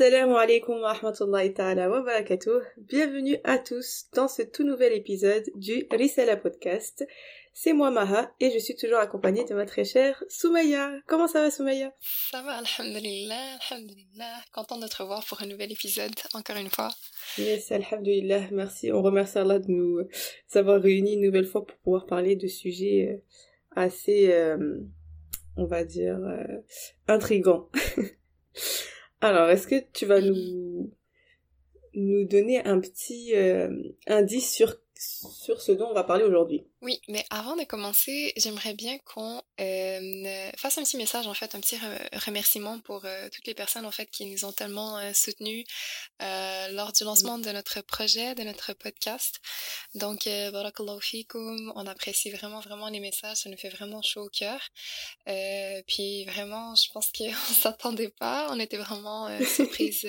Assalamu alaikum wa rahmatullahi ta'ala wa barakatuh. Bienvenue à tous dans ce tout nouvel épisode du Risala Podcast. C'est moi Maha et je suis toujours accompagnée de ma très chère Soumaya. Comment ça va Soumaya Ça va, alhamdulillah, alhamdulillah. Contente de te revoir pour un nouvel épisode, encore une fois. Yes, alhamdulillah, merci. On remercie Allah de nous avoir réunis une nouvelle fois pour pouvoir parler de sujets euh, assez, euh, on va dire, euh, intrigants. Alors, est-ce que tu vas nous, nous donner un petit euh, indice sur, sur ce dont on va parler aujourd'hui oui, mais avant de commencer, j'aimerais bien qu'on euh, fasse un petit message, en fait, un petit remerciement pour euh, toutes les personnes, en fait, qui nous ont tellement euh, soutenus euh, lors du lancement de notre projet, de notre podcast. Donc, barakallahu fikum, on apprécie vraiment, vraiment les messages, ça nous fait vraiment chaud au cœur. Puis vraiment, je pense qu'on s'attendait pas, on était vraiment surprise,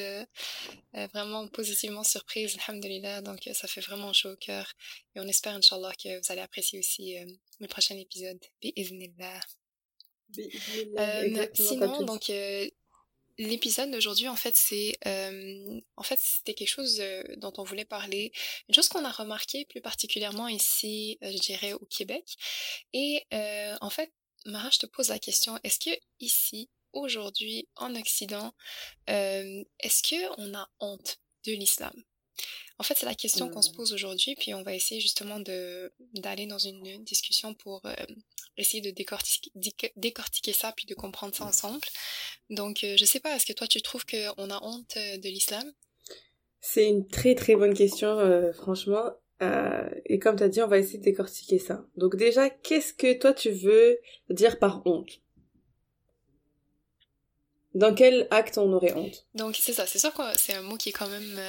vraiment positivement surprise, alhamdulillah, donc ça fait vraiment chaud au cœur. Et on espère, Inch'Allah, que vous allez apprécier aussi euh, le prochain épisode. Bi'iznillah. Euh, sinon, donc, euh, l'épisode d'aujourd'hui, en fait, c'est, euh, en fait, c'était quelque chose euh, dont on voulait parler, une chose qu'on a remarqué plus particulièrement ici, euh, je dirais, au Québec. Et en fait, Mara, je te pose la question, est-ce que ici, aujourd'hui, en Occident, est-ce que on a honte de l'islam? En fait, c'est la question qu'on se mmh. pose aujourd'hui, puis on va essayer justement de d'aller dans une discussion pour euh, essayer de décortiquer, décortiquer ça, puis de comprendre ça ensemble. Donc, euh, je sais pas, est-ce que toi, tu trouves qu'on a honte euh, de l'islam? C'est une très très bonne question, franchement. et comme tu as dit, on va essayer de décortiquer ça. Donc déjà, qu'est-ce que toi, tu veux dire par honte? Dans quel acte on aurait honte? Donc c'est ça, c'est sûr que c'est un mot qui est quand même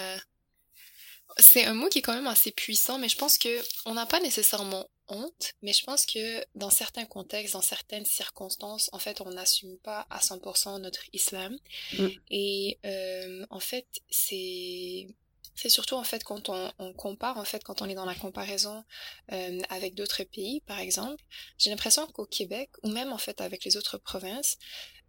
c'est un mot qui est quand même assez puissant, mais je pense que on n'a pas nécessairement honte, mais je pense que dans certains contextes, dans certaines circonstances, en fait, on n'assume pas à 100% notre islam. Mm. Et euh, en fait, c'est c'est surtout en fait quand on, on, compare, en fait, quand on est dans la comparaison euh, avec d'autres pays, par exemple, j'ai l'impression qu'au Québec, ou même en fait avec les autres provinces,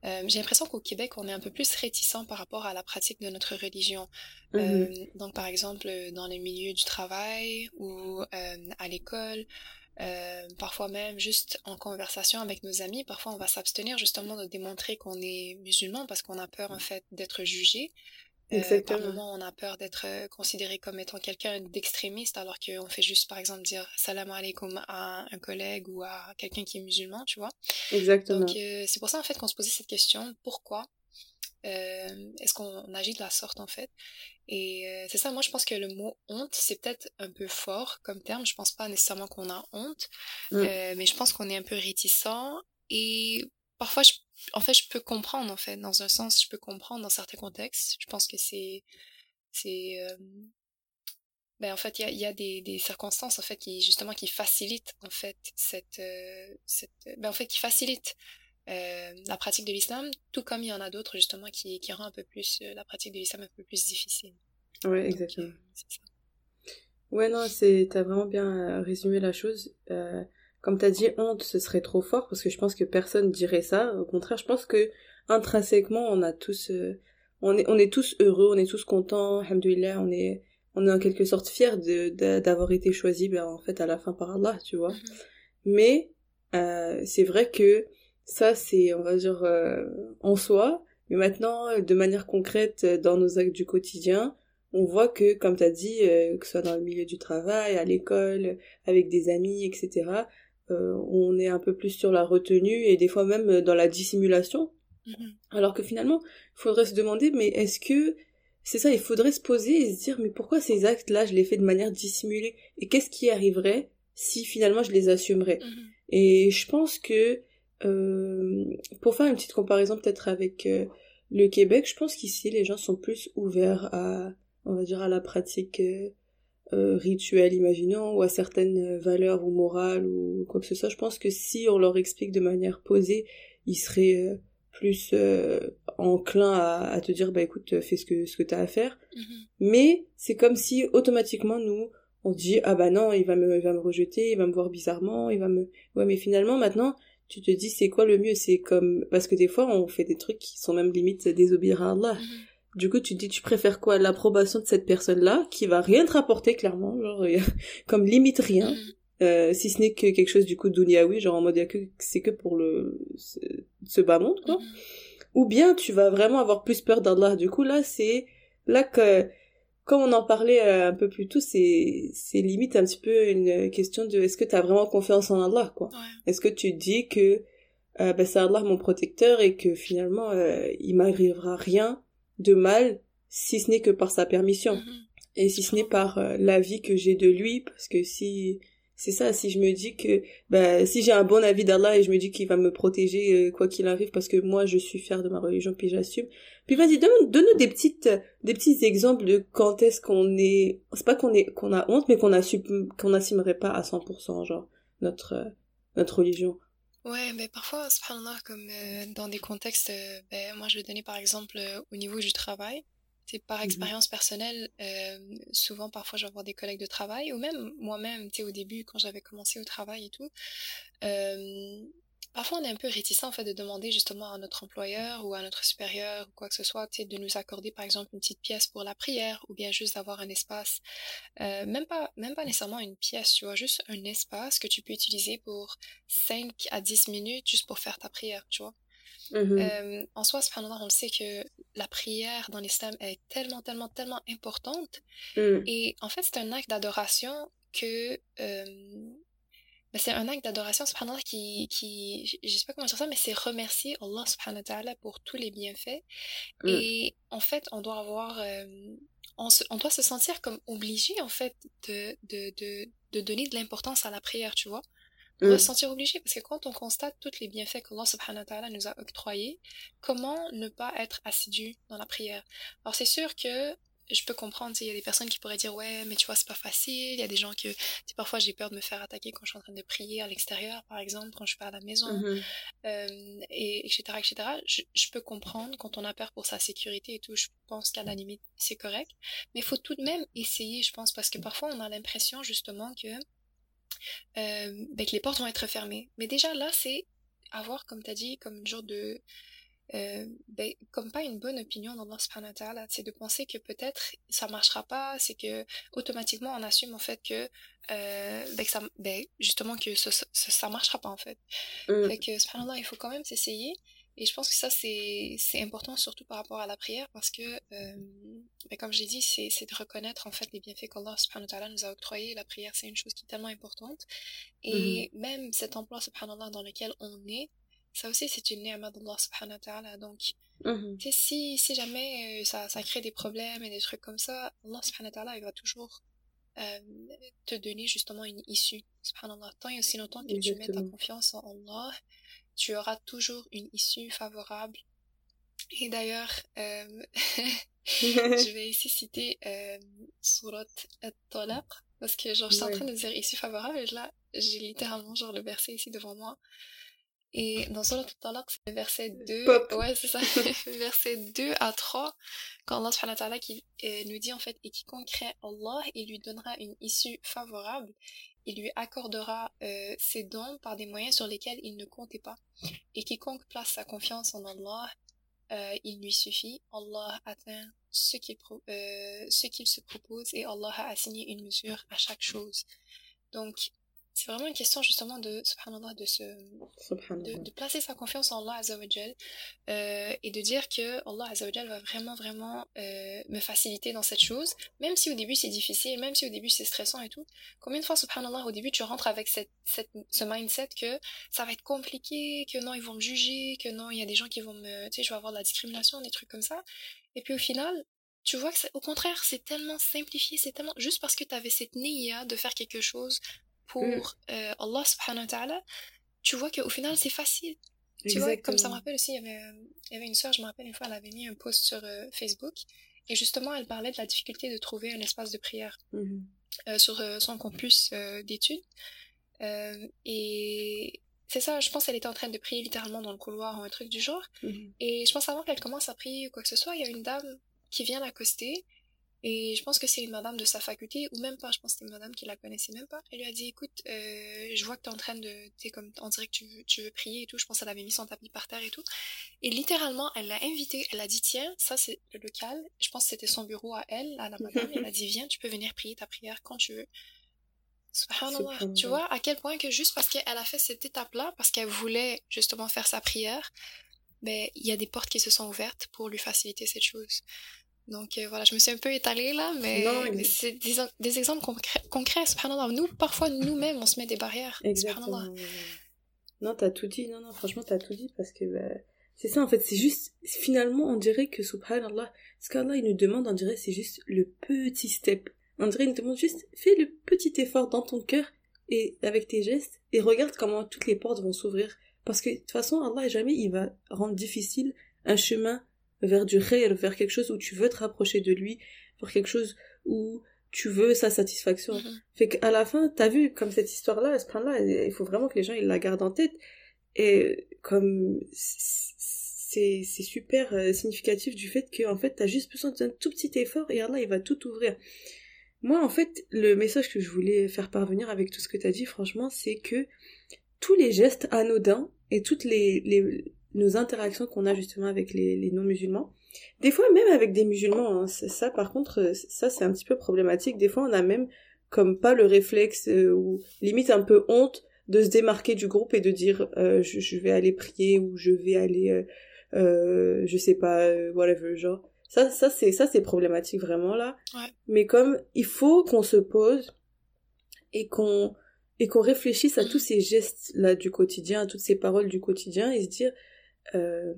euh, j'ai l'impression qu'au Québec, on est un peu plus réticent par rapport à la pratique de notre religion. Euh, mm-hmm. donc, par exemple, dans les milieux du travail ou euh, à l'école, euh, parfois même juste en conversation avec nos amis, parfois on va s'abstenir justement de démontrer qu'on est musulman parce qu'on a peur en fait d'être jugé. Euh, par moment, on a peur d'être euh, considéré comme étant quelqu'un d'extrémiste, alors qu'on fait juste, par exemple, dire salam alaikum à un collègue ou à quelqu'un qui est musulman, tu vois. Exactement. Donc, euh, c'est pour ça, en fait, qu'on se posait cette question pourquoi euh, est-ce qu'on agit de la sorte, en fait? Et euh, c'est ça, moi, je pense que le mot honte, c'est peut-être un peu fort comme terme. Je pense pas nécessairement qu'on a honte, mm. mais je pense qu'on est un peu réticent et parfois, je, en fait, je peux comprendre, en fait, dans un sens, je peux comprendre dans certains contextes. Je pense que c'est, c'est, euh, ben, en fait, il y a, y a des, des, circonstances, en fait, qui, justement, qui facilitent, en fait, cette, euh, cette, ben, en fait, qui facilitent euh, la pratique de l'islam, tout comme il y en a d'autres, justement, qui, qui rend un peu plus la pratique de l'islam un peu plus difficile. Ouais, exactement. ça. Ouais, non, c'est, t'as vraiment bien résumé la chose. Euh, comme t'as dit, honte, ce serait trop fort parce que je pense que personne dirait ça. Au contraire, je pense que intrinsèquement, on a tous, euh, on est, on est tous heureux, on est tous contents, alhamdoulilah, on est, on est en quelque sorte fiers de, d'avoir été choisis, ben, en fait, à la fin par Allah, tu vois. Mm-hmm. Mais, euh, c'est vrai que ça, c'est, on va dire, euh, en soi. Mais maintenant, de manière concrète, dans nos actes du quotidien, on voit que, comme tu as dit, que ce soit dans le milieu du travail, à l'école, avec des amis, etc., euh, on est un peu plus sur la retenue et des fois même dans la dissimulation. Mm-hmm. Alors que finalement, il faudrait se demander, mais est-ce que c'est ça, il faudrait se poser et se dire, mais pourquoi ces actes-là, je les fais de manière dissimulée? Et qu'est-ce qui arriverait si finalement je les assumerais? Mm-hmm. Et je pense que, euh, pour faire une petite comparaison peut-être avec euh, le Québec, je pense qu'ici les gens sont plus ouverts à, on va dire, à la pratique euh, rituels, imaginons, ou à certaines valeurs ou morales ou quoi que ce soit. Je pense que si on leur explique de manière posée, ils seraient euh, plus euh, enclins à, te dire bah écoute fais ce que ce que t'as à faire. Mm-hmm. Mais c'est comme si automatiquement nous on dit ah bah non il va me il va me rejeter, il va me voir bizarrement, il va me ouais mais finalement maintenant tu te dis c'est quoi le mieux? C'est comme parce que des fois on fait des trucs qui sont même limite désobéir à Allah. Mm-hmm. Du coup, tu te dis, tu préfères quoi L'approbation de cette personne-là, qui va rien te rapporter, clairement, genre, comme limite rien, mm. euh, si ce n'est que quelque chose, du coup, d'uniaoui, genre en mode, que, c'est que pour le, ce, bas monde, quoi. Mm. Ou bien, tu vas vraiment avoir plus peur d'Allah. Du coup, là, c'est, là que, comme on en parlait euh, un peu plus tôt, c'est, c'est limite un petit peu une question de, est-ce que tu as vraiment confiance en Allah, quoi? Est-ce que tu dis que, euh, ben, c'est Allah mon protecteur et que finalement, euh, il m'arrivera rien de mal si ce n'est que par sa permission. Mhm. et si ce n'est par euh, l'avis que j'ai de lui parce que si c'est ça si je me dis que bah si j'ai un bon avis d'Allah et je me dis qu'il va me protéger euh, quoi qu'il arrive parce que moi je suis fière de ma religion puis j'assume. Puis vas-y donne donne-nous des petites des petits exemples de quand est-ce qu'on est c'est pas qu'on est qu'on a honte mais qu'on assume qu'on n'assumerait pas à 100% genre notre euh, notre religion Ouais, mais parfois, subhanallah, comme euh, dans des contextes, euh, ben, moi je vais donner par exemple euh, au niveau du travail. C'est par mmh expérience personnelle, souvent parfois je vais avoir des collègues de travail, ou même moi-même, tu sais, au début, quand j'avais commencé au travail et tout, parfois on est un peu réticent en fait de demander justement à notre employeur ou à notre supérieur ou quoi que ce soit de nous accorder par exemple une petite pièce pour la prière ou bien juste d'avoir un espace euh, même pas même pas nécessairement une pièce tu vois juste un espace que tu peux utiliser pour 5 à 10 minutes juste pour faire ta prière tu vois mmh euh, en soi, cependant, on le sait que la prière dans l'islam est tellement, tellement, tellement importante. Mmh. Et en fait, c'est un acte d'adoration que euh, c'est un acte d'adoration subhanallah qui, qui je sais pas comment dire ça, mais c'est remercier Allah subhanahu wa ta'ala pour tous les bienfaits. Mm. Et en fait, on doit avoir, euh, on, on, doit se sentir comme obligé en fait de, de, de, de donner de l'importance à la prière, tu vois. On doit mm. se sentir obligé parce que quand on constate tous les bienfaits qu'Allah subhanahu wa ta'ala nous a octroyés, comment ne pas être assidu dans la prière? Alors c'est sûr que je peux comprendre, il y a des personnes qui pourraient dire ouais, mais tu vois, c'est pas facile. Il y a des gens que, parfois j'ai peur de me faire attaquer quand je suis en train de prier à l'extérieur, par exemple, quand je suis pas à la maison, mm-hmm. euh, et etc. etc. Je, je, peux comprendre quand on a peur pour sa sécurité et tout. Je pense qu'à la limite c'est correct, mais il faut tout de même essayer, je pense, parce que parfois on a l'impression justement que, euh, ben, que les portes vont être fermées. Mais déjà là, c'est avoir, comme tu as dit, comme une genre de euh, ben, comme pas une bonne opinion d'Allah subhanahu wa c'est de penser que peut-être ça marchera pas, c'est que automatiquement on assume en fait que, euh, ben, que ça, ben, justement que ça, ça, marchera pas en fait. Mm. Fait que subhanallah, il faut quand même s'essayer. Et je pense que ça, c'est, important, surtout par rapport à la prière, parce que, euh, ben, comme j'ai dit, c'est, de reconnaître en fait les bienfaits qu'Allah subhanahu wa ta'ala nous a octroyés. La prière, c'est une chose qui est tellement importante. Et mm-hmm. même cet emploi, subhanallah, dans lequel on est, ça aussi c'est une ni'ma d'Allah subhanahu wa ta'ala donc mm si, si jamais euh, ça, ça crée des problèmes et des trucs comme ça Allah subhanahu wa ta'ala il va toujours euh, te donner justement une issue subhanallah. Tant et aussi longtemps que tu mets ta confiance en Allah tu auras toujours une issue favorable. Et d'ailleurs euh, je vais ici citer surat At-Talaq parce que genre je suis en train de dire issue favorable et là j'ai littéralement genre le verset ici devant moi et dans Surat Al-Talaq, c'est le verset 2. Ouais, c'est ça. verset 2 à 3. Quand Allah subhanahu wa ta'ala qui, euh, nous dit en fait, et quiconque crée Allah, il lui donnera une issue favorable. Il lui accordera euh, ses dons par des moyens sur lesquels il ne comptait pas. Et quiconque place sa confiance en Allah, euh, il lui suffit. Allah atteint ce qu'il euh, ce qu'il se propose et Allah a assigné une mesure à chaque chose. Donc, c'est vraiment une question justement de subhanallah de se de, de, placer sa confiance en Allah azawajal euh, et de dire que Allah azawajal va vraiment vraiment euh, me faciliter dans cette chose. Même si au début c'est difficile même si au début c'est stressant et tout combien de fois subhanallah au début tu rentres avec cette, cette ce mindset que ça va être compliqué que non ils vont me juger que non il y a des gens qui vont me tu sais je vais avoir de la discrimination des trucs comme ça. Et puis au final tu vois que au contraire, c'est tellement simplifié, c'est tellement juste parce que tu avais cette niya de faire quelque chose pour mm. euh, Allah subhanahu wa ta'ala, tu vois qu'au final c'est facile. Tu vois, comme ça me rappelle aussi, il y avait, il y avait une soeur, je me rappelle une fois, elle avait mis un post sur euh, Facebook, et justement elle parlait de la difficulté de trouver un espace de prière mm-hmm. euh, sur son campus d'études. et c'est ça, je pense qu'elle était en train de prier littéralement dans le couloir ou un truc du genre. Mm-hmm. Et je pense avant qu'elle commence à prier ou quoi que ce soit, il y a une dame qui vient l'accoster Et je pense que c'est une madame de sa faculté, ou même pas, je pense que c'est une madame qui la connaissait même pas. Elle lui a dit, écoute, euh, je vois que t'es en train de, t'es comme, on dirait que tu veux, tu veux prier et tout. Je pense qu'elle avait mis son tapis par terre et tout. Et littéralement, elle l'a invité, elle a dit, tiens, ça c'est le local. Je pense que c'était son bureau à elle, à la madame. elle a dit, viens, tu peux venir prier ta prière quand tu veux. Subhanallah. Tu vois, à quel point que juste parce qu'elle a fait cette étape-là, parce qu'elle voulait justement faire sa prière, ben, il y a des portes qui se sont ouvertes pour lui faciliter cette chose. Donc euh, voilà, je me suis un peu étalée là, mais, c'est des, des, exemples concrets. Nous, parfois, nous-mêmes, on se met des barrières. Exactement. Non, t'as tout dit, non, non, franchement, t'as tout dit parce que bah, c'est ça en fait, c'est juste, finalement, on dirait que subhanallah, ce qu'Allah il nous demande, on dirait, c'est juste le petit step. On dirait, il nous demande juste, fais le petit effort dans ton cœur et avec tes gestes et regarde comment toutes les portes vont s'ouvrir. Parce que de toute façon, Allah jamais il va rendre difficile un chemin vers du réel, vers quelque chose où tu veux te rapprocher de lui, vers quelque chose où tu veux sa satisfaction. Mm-hmm. Fait qu'à la fin, t'as vu, comme cette histoire-là, ce point-là, il faut vraiment que les gens, ils la gardent en tête. Et comme c'est, c'est super euh, significatif du fait que, en fait, t'as juste besoin d'un tout petit effort et Allah, il va tout ouvrir. Moi, en fait, le message que je voulais faire parvenir avec tout ce que t'as dit, franchement, c'est que tous les gestes anodins et toutes les, les, nos interactions qu'on a justement avec les, les non-musulmans. Des fois, même avec des musulmans, hein, ça par contre, euh, ça c'est un petit peu problématique. Des fois, on a même comme pas le réflexe euh, ou limite un peu honte de se démarquer du groupe et de dire euh, je, vais aller prier ou je vais aller euh, je sais pas whatever genre ça ça c'est ça c'est problématique vraiment là ouais. mais comme il faut qu'on se pose et qu'on et qu'on réfléchisse à tous ces gestes là du quotidien à toutes ces paroles du quotidien et se dire euh,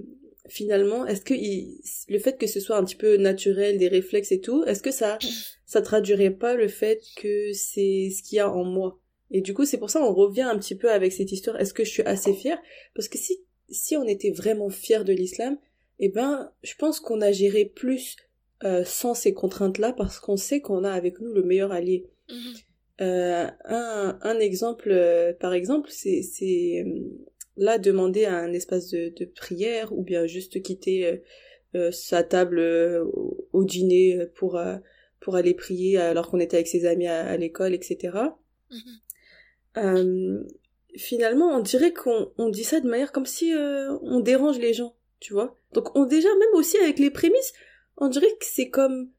finalement, est-ce que le fait que ce soit un petit peu naturel, des réflexes et tout, est-ce que ça, ça traduirait pas le fait que c'est ce qu'il y a en moi? Et du coup, c'est pour ça on revient un petit peu avec cette histoire. Est-ce que je suis assez fière? Parce que si si on était vraiment fier de l'islam, eh ben, je pense qu'on agirait plus euh, sans ces contraintes-là parce qu'on sait qu'on a avec nous le meilleur allié. Mm-hmm. Euh, un, un exemple, euh, par exemple, c'est c'est là demander à un espace de, de prière ou bien juste quitter euh, euh, sa table euh, au dîner pour pour aller prier alors qu'on était avec ses amis à, l'école etc mm-hmm. finalement on dirait qu'on on dit ça de manière comme si on dérange les gens tu vois. Donc on déjà même aussi avec les prémices on dirait que c'est comme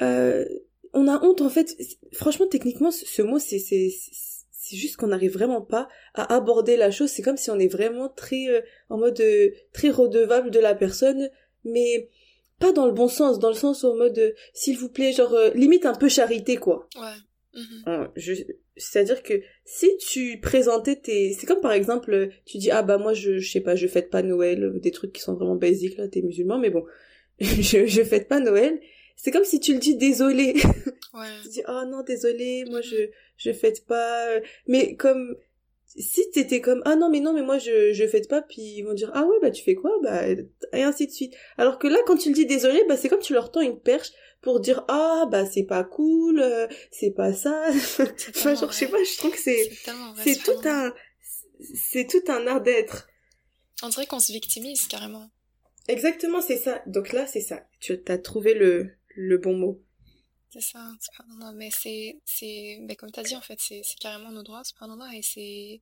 on a honte en fait. Franchement techniquement ce mot c'est c'est juste qu'on n'arrive vraiment pas à aborder la chose. C'est comme si on est vraiment très euh, en mode euh, très redevable de la personne, mais pas dans le bon sens, dans le sens au mode euh, s'il vous plaît, genre limite un peu charité quoi. Ouais. Mm-hmm. C'est-à-dire que si tu présentais tes, c'est comme par exemple tu dis ah bah moi je, je sais pas je fête pas Noël, des trucs qui sont vraiment basiques là, t'es musulman, mais bon je je fête pas Noël. C'est comme si tu le dis désolé. Ouais. tu dis oh non désolé, moi je je fête pas. Euh, mais comme si t'étais comme ah non mais non mais moi je je fête pas puis ils vont dire ah ouais bah tu fais quoi? Bah et ainsi de suite. Alors que là quand tu le dis désolé bah c'est comme tu leur tends une perche pour dire ah bah c'est pas cool euh, c'est pas ça enfin genre je sais pas je trouve que c'est c'est tout un c'est tout un art d'être. On dirait qu'on se victimise carrément. Exactement c'est ça. Donc là c'est ça. Tu as trouvé le le bon mot. C'est ça, non, mais c'est, c'est, ben comme tu as dit, en fait, c'est, c'est carrément nos droits, subhanallah, et c'est,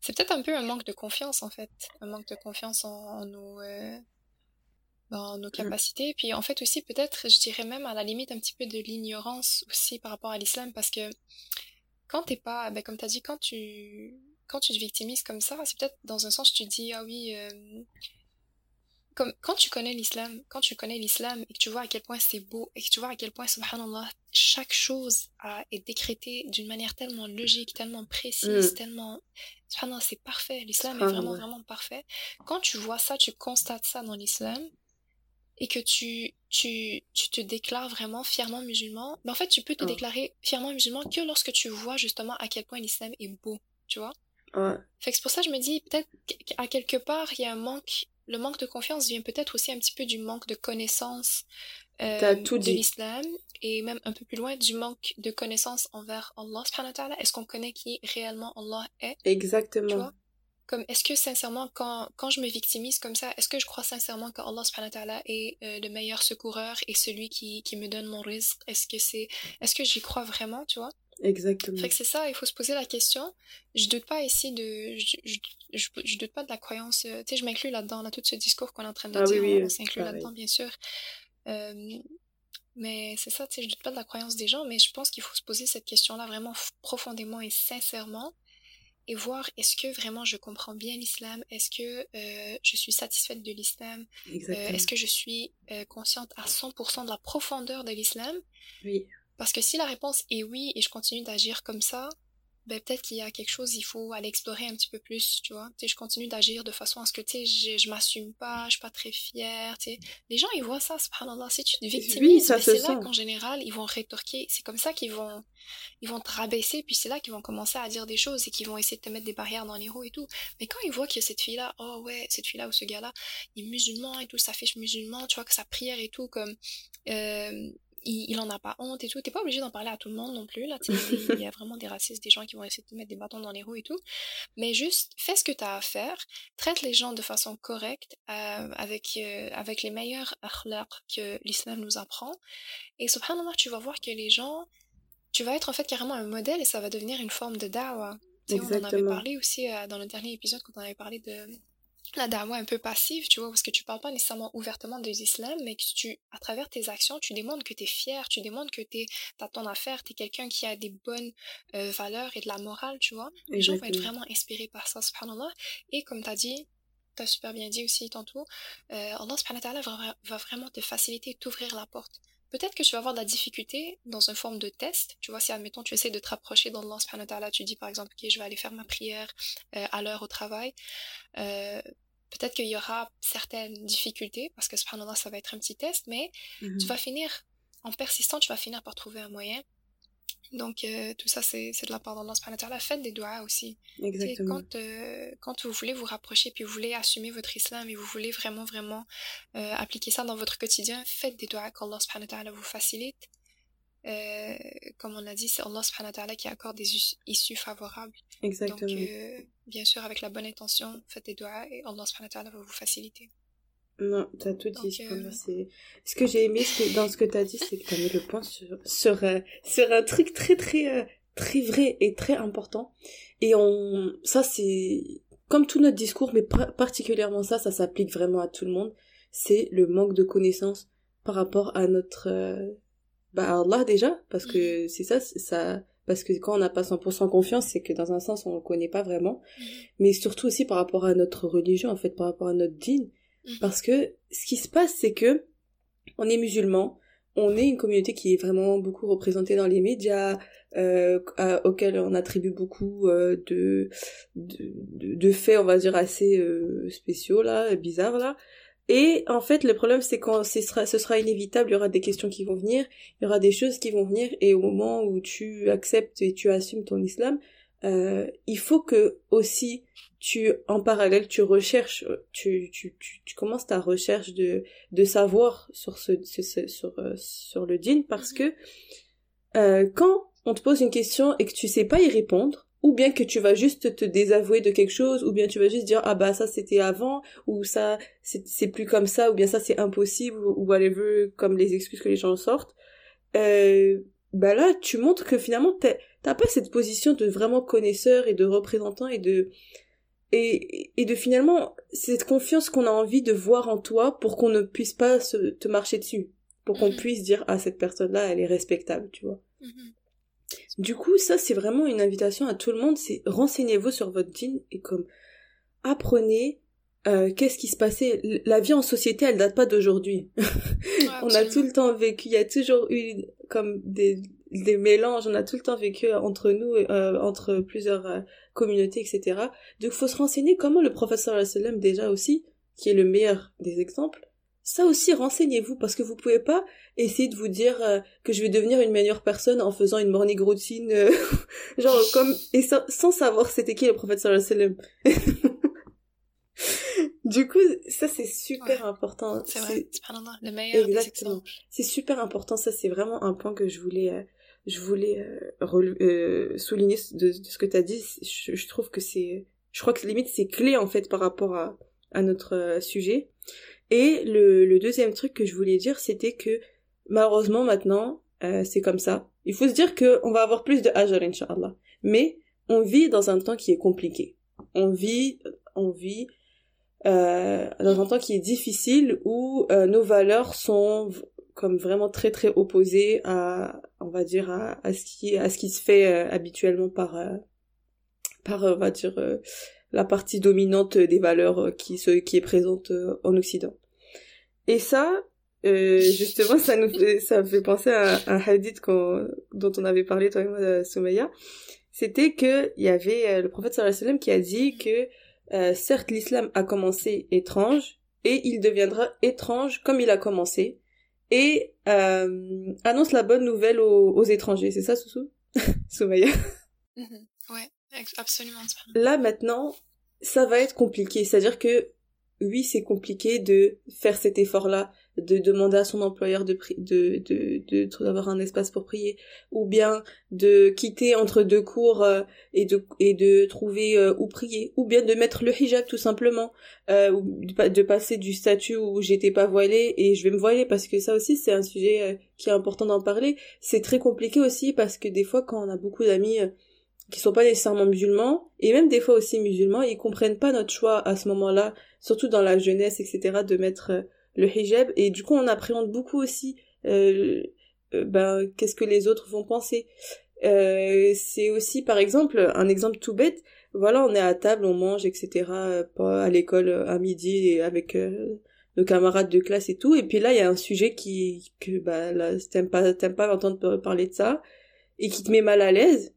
c'est peut-être un peu un manque de confiance, en fait, un manque de confiance en, nos, euh, dans nos mm. capacités, puis en fait aussi, peut-être, je dirais même à la limite un petit peu de l'ignorance aussi par rapport à l'islam, parce que quand t'es pas, ben comme tu as dit, quand tu, quand tu te victimises comme ça, c'est peut-être dans un sens, tu dis, ah oui, euh, comme quand tu connais l'islam, quand tu connais l'islam et que tu vois à quel point c'est beau et que tu vois à quel point, subhanallah, chaque chose a, est décrétée d'une manière tellement logique, tellement précise, mm. tellement. Subhanallah, c'est parfait. L'islam est vraiment, vraiment parfait. Quand tu vois ça, tu constates ça dans l'islam et que tu, tu, tu te déclares vraiment fièrement musulman, mais en fait, tu peux te déclarer fièrement musulman que lorsque tu vois justement à quel point l'islam est beau, tu vois? Ouais. Fait que c'est pour ça que je me dis, peut-être qu'à quelque part, il y a un manque le manque de confiance vient peut-être aussi un petit peu du manque de connaissance euh, de l'islam et même un peu plus loin du manque de connaissance envers Allah Est-ce qu'on connaît qui réellement Allah est? Exactement. Comme, est-ce que sincèrement, quand, quand je me victimise comme ça, est-ce que je crois sincèrement que Allah subhanahu wa ta'ala est euh, le meilleur secoureur et celui qui, qui me donne mon risque Est-ce que c'est, est-ce que j'y crois vraiment, tu vois? Exactement. Fait que c'est ça, il faut se poser la question. Je doute pas ici de, je, je, je, doute pas de la croyance, euh, tu sais, je m'inclus là-dedans, là, tout ce discours qu'on est en train de ah, dire, oui, oui, on s'inclut là-dedans, bien sûr. Euh, mais c'est ça, tu sais, je doute pas de la croyance des gens, mais je pense qu'il faut se poser cette question-là vraiment profondément et sincèrement et voir est-ce que vraiment je comprends bien l'islam, est-ce que euh, je suis satisfaite de l'islam, euh, est-ce que je suis euh, consciente à 100% de la profondeur de l'islam? Oui. Parce que si la réponse est oui et je continue d'agir comme ça, ben peut-être qu'il y a quelque chose, il faut aller explorer un petit peu plus, tu vois. Je continue d'agir de façon à ce que, tu sais, je, je m'assume pas, je suis pas très fière, tu. Les gens, ils voient ça, subhanallah, si tu te victimises, ben, c'est là qu'en général, ils vont rétorquer, c'est comme ça qu'ils vont, ils vont te rabaisser, puis c'est là qu'ils vont commencer à dire des choses et qu'ils vont essayer de te mettre des barrières dans les roues et tout. Mais quand ils voient que cette fille-là, oh ouais, cette fille-là ou ce gars-là, il est musulman et tout, ça fiche musulman, tu vois, que sa prière et tout, comme, euh, il, il en a pas honte et tout. T'es pas obligé d'en parler à tout le monde non plus. Là, il y a vraiment des racistes, des gens qui vont essayer de te mettre des bâtons dans les roues et tout. Mais juste, fais ce que tu as à faire. Traite les gens de façon correcte, euh, avec, euh, avec les meilleurs akhlaq que l'islam nous apprend. Et subhanallah, tu vas voir que les gens, tu vas être en fait carrément un modèle et ça va devenir une forme de dawa. On en avait parlé aussi euh, dans le dernier épisode quand on avait parlé de la dawa un peu passive, tu vois, parce que tu parles pas nécessairement ouvertement de l'islam, mais que tu, à travers tes actions, tu démontres que tu es fier, tu démontres que tu as ton affaire, tu es quelqu'un qui a des bonnes euh, valeurs et de la morale, tu vois. Les gens vont être vraiment inspirés par ça, subhanallah. Et comme tu as dit, tu as super bien dit aussi tantôt, euh, Allah subhanahu va, va vraiment te faciliter, t'ouvrir la porte. Peut-être que tu vas avoir de la difficulté dans une forme de test. Tu vois, si admettons tu essaies de te rapprocher d'Allah subhanahu wa ta'ala, tu dis par exemple, ok, je vais aller faire ma prière euh, à l'heure au travail. Euh, peut-être qu'il y aura certaines difficultés parce que subhanallah, ça va être un petit test, mais tu mhm. vas finir, en persistant, tu vas finir par trouver un moyen donc, euh, tout ça, c'est de la part d'Allah subhanahu Faites des doigts aussi. Exactement. Quand, euh, quand vous voulez vous rapprocher, puis vous voulez assumer votre islam et vous voulez vraiment, vraiment euh, appliquer ça dans votre quotidien, faites des doigts qu'Allah subhanahu vous facilite. comme on l'a dit, c'est Allah subhanahu qui accorde des issues favorables. Exactement. Donc, bien sûr, avec la bonne intention, faites des doigts et Allah subhanahu va vous faciliter. Non, t'as tout dit. Euh, c'est ce que j'ai aimé dans ce que t'as dit, c'est que t'as mis le point sur sur, euh, sur un truc très très euh, très vrai et très important. Et on, ça c'est comme tout notre discours, mais particulièrement ça, ça s'applique vraiment à tout le monde. C'est le manque de connaissances par rapport à notre bah Allah déjà, parce que c'est ça, ça parce que quand on n'a pas 100% confiance, c'est que dans un sens on ne connaît pas vraiment, mm-hmm. mais surtout aussi par rapport à notre religion, en fait, par rapport à notre dîne. Parce que ce qui se passe, c'est que on est musulman, on est une communauté qui est vraiment beaucoup représentée dans les médias, euh, auxquels on attribue beaucoup euh, de, de, de, faits, on va dire, assez euh, spéciaux, là, bizarres, là. Et en fait, le problème, c'est quand ce sera, ce sera inévitable, il y aura des questions qui vont venir, il y aura des choses qui vont venir, et au moment où tu acceptes et tu assumes ton islam, euh, il faut que aussi tu en parallèle tu recherches tu, tu, tu, tu commences ta recherche de de savoir sur ce, sur euh, sur le djinn parce que euh, quand on te pose une question et que tu sais pas y répondre ou bien que tu vas juste te désavouer de quelque chose ou bien tu vas juste dire ah bah ça c'était avant ou ça c'est plus comme ça ou bien ça c'est impossible ou whatever comme les excuses que les gens sortent euh, bah là tu montres que finalement t'as pas cette position de vraiment connaisseur et de représentant et de et, et de finalement cette confiance qu'on a envie de voir en toi pour qu'on ne puisse pas se, te marcher dessus pour qu'on mhm. puisse dire ah cette personne là elle est respectable tu vois mhm. du coup ça c'est vraiment une invitation à tout le monde c'est renseignez-vous sur votre jean et comme apprenez euh, qu'est-ce qui se passait? La vie en société elle date pas d'aujourd'hui on a tout le temps vécu il y a toujours eu comme des des mélanges, on a tout le temps vécu entre nous, euh, entre plusieurs euh, communautés, etc. Donc faut se renseigner comment le professeur sallam déjà aussi, qui est le meilleur des exemples, ça aussi renseignez-vous parce que vous pouvez pas essayer de vous dire euh, que je vais devenir une meilleure personne en faisant une morning routine, genre comme et sans, savoir c'était qui le professeur sallam. du coup, ça c'est super important. C'est vrai, c'est le meilleur. Exactement. C'est super important. Ça c'est vraiment un point que je voulais je voulais euh, euh, souligner de, ce que tu as dit. Je, trouve que c'est Je crois que limite c'est clé en fait par rapport à, à notre euh, sujet. Et le, le, deuxième truc que je voulais dire, c'était que malheureusement maintenant, euh, c'est comme ça. Il faut se dire que on va avoir plus de ajr, inshallah. Mais on vit dans un temps qui est compliqué. On vit, on vit euh, dans un temps qui est difficile où euh, nos valeurs sont comme vraiment très très opposées à, on va dire, à, à ce qui à ce qui se fait euh, habituellement par par on va dire la partie dominante des valeurs qui se qui est présente en Occident. Et ça, euh, justement, ça nous fait, ça fait penser à un hadith dont on avait parlé toi et moi, Soumeya. C'était que il y avait le prophète sallallahu alayhi wa sallam qui a dit que euh, certes, l'islam a commencé étrange et il deviendra étrange comme il a commencé et euh, annonce la bonne nouvelle aux, étrangers. C'est ça, Soussou Soumaya? Mhm. Ouais, absolument. Là, maintenant, ça va être compliqué. C'est-à-dire que, oui, c'est compliqué de faire cet effort-là de demander à son employeur de de de d'avoir un espace pour prier ou bien de quitter entre deux cours euh, et de et de trouver euh, où prier ou bien de mettre le hijab tout simplement euh, ou de, passer du statut où j'étais pas voilée et je vais me voiler parce que ça aussi c'est un sujet euh, qui est important d'en parler. C'est très compliqué aussi parce que des fois quand on a beaucoup d'amis qui sont pas nécessairement musulmans et même des fois aussi musulmans ils comprennent pas notre choix à ce moment-là surtout dans la jeunesse etc de mettre le hijab. Et du coup on appréhende beaucoup aussi euh, euh, ben qu'est-ce que les autres vont penser. Euh, c'est aussi par exemple un exemple tout bête. Voilà on est à table on mange etc pas à l'école à midi avec nos camarades de classe et tout. Et puis là il y a un sujet qui que bah là t'aimes pas t'aimes pas entendre parler de ça et qui te met mal à l'aise.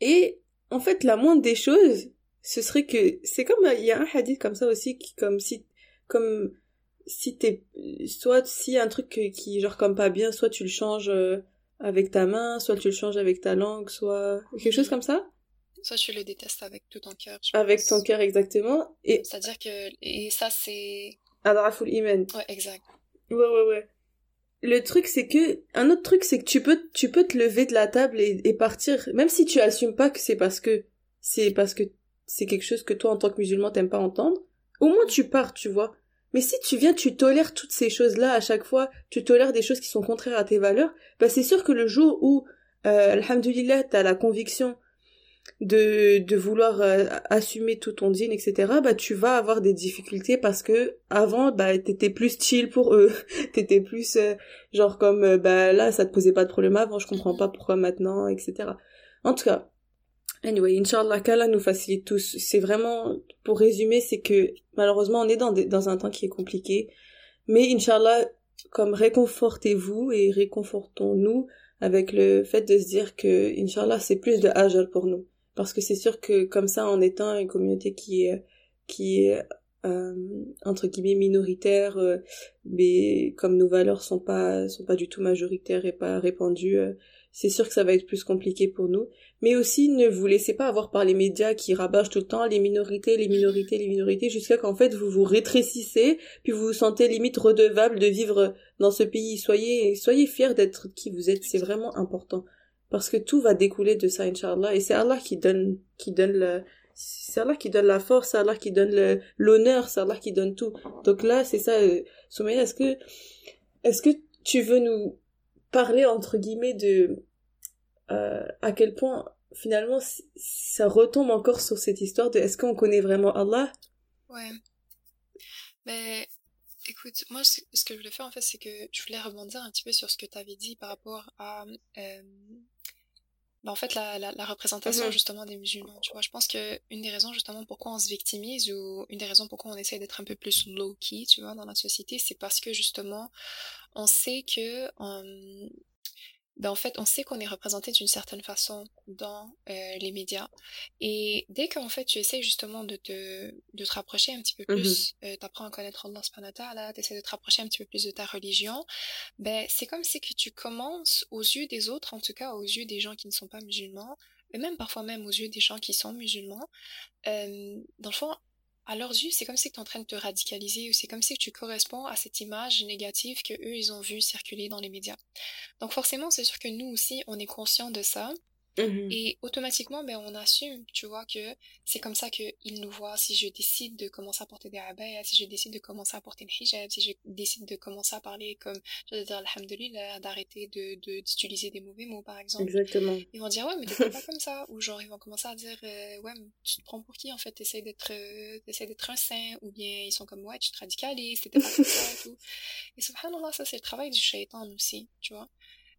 Et en fait la moindre des choses ce serait que c'est comme il y a un hadith comme ça aussi qui comme si comme si t'es soit si un truc qui genre comme pas bien soit tu le changes euh, avec ta main soit tu le changes avec ta langue soit quelque chose comme ça. Soit tu le détestes avec tout ton cœur avec ton cœur exactement. Et c'est à dire que et ça c'est adraful iman ouais exact. Ouais ouais ouais. Le truc c'est que un autre truc c'est que tu peux tu peux te lever de la table et, et partir même si tu assumes pas que c'est parce que c'est parce que c'est quelque chose que toi en tant que musulman t'aimes pas entendre. Au moins tu pars tu vois mais si tu viens, tu tolères toutes ces choses-là à chaque fois, tu tolères des choses qui sont contraires à tes valeurs, bah c'est sûr que le jour où, euh, alhamdulillah, t'as la conviction de, de vouloir euh, assumer tout ton dîne, etc., bah tu vas avoir des difficultés parce que avant, bah t'étais plus chill pour eux, t'étais plus euh, genre comme, euh, bah là, ça te posait pas de problème avant, je comprends pas pourquoi maintenant, etc. En tout cas, Anyway, Inch'Allah, qu'Allah nous facilite tous. C'est vraiment, pour résumer, c'est que malheureusement, on est dans, dans un temps qui est compliqué. Mais Inch'Allah, comme réconfortez-vous et réconfortons-nous avec le fait de se dire que, Inch'Allah, c'est plus de ajal pour nous. Parce que c'est sûr que comme ça, en étant une communauté qui est, qui est euh, entre guillemets minoritaire, euh, mais comme nos valeurs sont pas sont pas du tout majoritaires et pas répandues, euh, c'est sûr que ça va être plus compliqué pour nous. Mais aussi, ne vous laissez pas avoir par les médias qui rabâchent tout le temps les minorités, les minorités, les minorités, jusqu'à qu'en fait vous vous rétrécissez, puis vous vous sentez limite redevable de vivre dans ce pays. Soyez, soyez fiers d'être qui vous êtes, c'est vraiment important. Parce que tout va découler de ça, Inch'Allah, et c'est Allah qui donne, qui donne le, c'est Allah qui donne la force, c'est Allah qui donne l'honneur, c'est Allah qui donne tout. Donc là, c'est ça, euh, est-ce que, est-ce que tu veux nous parler entre guillemets de euh, à quel point finalement ça retombe encore sur cette histoire de est-ce qu'on connaît vraiment Allah? Ouais. Mais écoute, moi ce que je voulais faire en fait c'est que je voulais rebondir un petit peu sur ce que tu avais dit par rapport à euh, bah, en fait la, la, représentation mm-hmm. justement des musulmans tu vois je pense que une des raisons justement pourquoi on se victimise ou une des raisons pourquoi on essaie d'être un peu plus low key tu vois dans la société c'est parce que justement on sait que ben en fait, on sait qu'on est représenté d'une certaine façon dans euh, les médias. Et dès qu'en fait, tu essaies justement de te, de te rapprocher un petit peu plus, euh, t'apprends à connaître Allah subhanahu là, t'essaies de te rapprocher un petit peu plus de ta religion, ben c'est comme si que tu commences aux yeux des autres, en tout cas aux yeux des gens qui ne sont pas musulmans, et même parfois même aux yeux des gens qui sont musulmans, euh, dans le fond, à leurs yeux, c'est comme si tu es en train de te radicaliser ou c'est comme si tu corresponds à cette image négative que eux ils ont vu circuler dans les médias. Donc forcément, c'est sûr que nous aussi, on est conscient de ça. Mhm. Et automatiquement, ben, on assume, tu vois, que c'est comme ça qu'ils nous voient. Si je décide de commencer à porter des abayas, si je décide de commencer à porter une hijab, si je décide de commencer à parler comme, je veux dire, alhamdulillah, d'arrêter de, d'utiliser des mauvais mots, par exemple. Exactement. Ils vont dire, ouais, mais t'es pas comme ça. Ou genre, ils vont commencer à dire, euh, ouais, mais tu te prends pour qui, en fait? T'essayes d'être, euh, d'être un saint. Ou bien, ils sont comme, ouais, tu te radicalises, t'étais pas comme ça et tout. Et subhanallah, ça, c'est le travail du shaitan aussi, tu vois.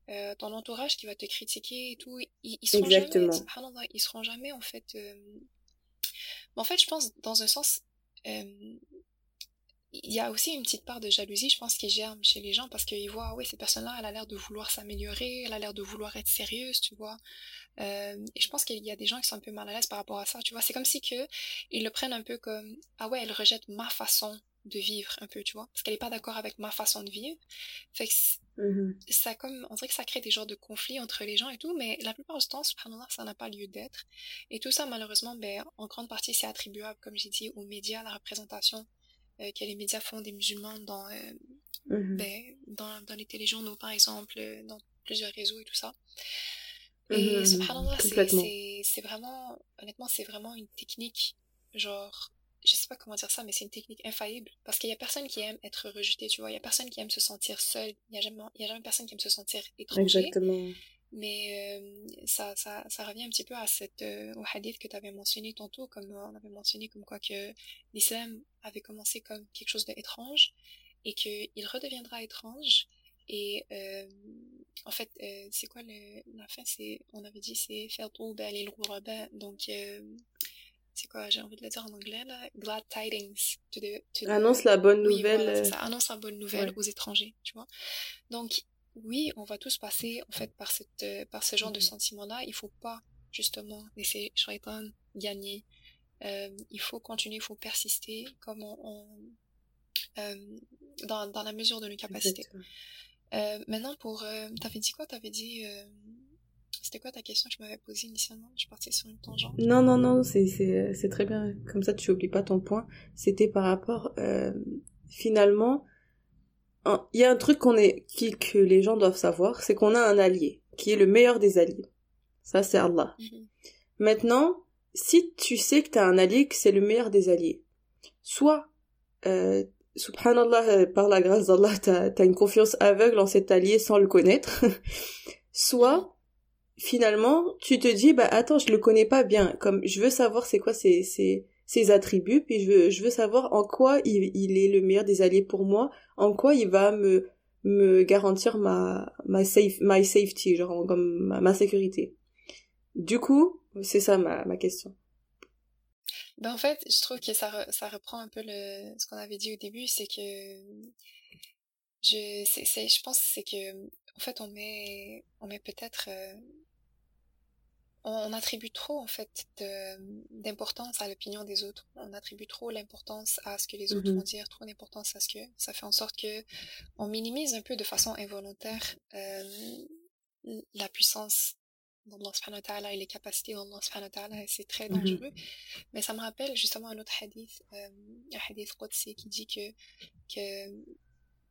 Euh, ton entourage qui va te critiquer et tout, ils, ils seront Exactement. jamais, ils seront jamais en fait. Euh... En fait, je pense dans un sens, euh, il y a aussi une petite part de jalousie, je pense, qui germe chez les gens parce qu'ils voient, oui, cette personne-là, elle a l'air de vouloir s'améliorer, elle a l'air de vouloir être sérieuse, tu vois. Euh, et je pense qu'il y a des gens qui sont un peu mal à l'aise par rapport à ça, tu vois. C'est comme si que ils le prennent un peu comme, ah ouais, elle rejette ma façon de vivre un peu, tu vois, parce qu'elle est pas d'accord avec ma façon de vivre. Fait que mm-hmm. ça comme, on dirait que ça crée des genres de conflits entre les gens et tout, mais la plupart du temps, subhanallah, ça n'a pas lieu d'être. Et tout ça, malheureusement, ben, en grande partie, c'est attribuable, comme j'ai dit, aux médias, la représentation euh, que les médias font des musulmans dans, euh, mm-hmm. ben, dans, dans, les téléjournaux, par exemple, euh, dans plusieurs réseaux et tout ça. Et mm-hmm. subhanallah, c'est vraiment, honnêtement, c'est vraiment une technique, genre, je sais pas comment dire ça, mais c'est une technique infaillible. Parce qu'il y a personne qui aime être rejeté, tu vois. Il y a personne qui aime se sentir seul. Il y a jamais, il y a jamais personne qui aime se sentir étranger. Exactement. Mais euh, ça, ça, ça revient un petit peu à cette, euh, au hadith que tu avais mentionné tantôt, comme on avait mentionné comme quoi que l'islam avait commencé comme quelque chose d'étrange et qu'il redeviendra étrange. Et euh, en fait, c'est quoi le, la fin? C'est On avait dit c'est faire tout, aller le Donc, c'est quoi, j'ai envie de le dire en anglais, là, glad tidings. To the, to annonce la bonne nouvelle. Euh. ça, annonce la bonne nouvelle aux étrangers, tu vois? Donc, oui, on va tous passer, en fait, par cette, euh, par ce genre de mm-hmm. sentiment-là. Il faut pas, justement, laisser Shaitan gagner. Euh, il faut continuer, il faut persister, comme on, dans, dans la mesure de nos capacités. maintenant, pour, t'avais dit quoi? T'avais dit, c'était quoi ta question? Que je m'avais posée initialement Je partais sur une tangente. Non, non, non, c'est très bien. Comme ça, tu n'oublies pas ton point. C'était par rapport, euh, finalement, il y a un truc qu'on est, qui, que les gens doivent savoir, c'est qu'on a un allié, qui est le meilleur des alliés. Ça, c'est Allah. Mhm. Maintenant, si tu sais que tu as un allié, que c'est le meilleur des alliés, soit, euh, subhanallah, euh, par la grâce d'Allah, tu as, une confiance aveugle en cet allié sans le connaître, soit finalement, tu te dis, bah attends, je le connais pas bien. Comme je veux savoir c'est quoi ses, ses, ses attributs, puis je veux, je veux savoir en quoi il, il est le meilleur des alliés pour moi, en quoi il va me, me garantir ma, ma safe, my safety, genre comme ma, ma sécurité. Du coup, c'est ça ma, ma question. Ben en fait, je trouve que ça, ça reprend un peu le, ce qu'on avait dit au début, c'est que je, c'est, je pense c'est que en fait on met, on met peut-être euh, on attribue trop en fait d'importance à l'opinion des autres. On attribue trop l'importance à ce que les autres vont mmh dire, trop d'importance à ce que ça fait en sorte que on minimise un peu de façon involontaire euh, la puissance d'Allah subhanahu wa et les capacités d'Allah subhanahu wa c'est très mmh dangereux. Mais ça me rappelle justement un autre hadith, euh, un hadith Qudsi qui dit que, que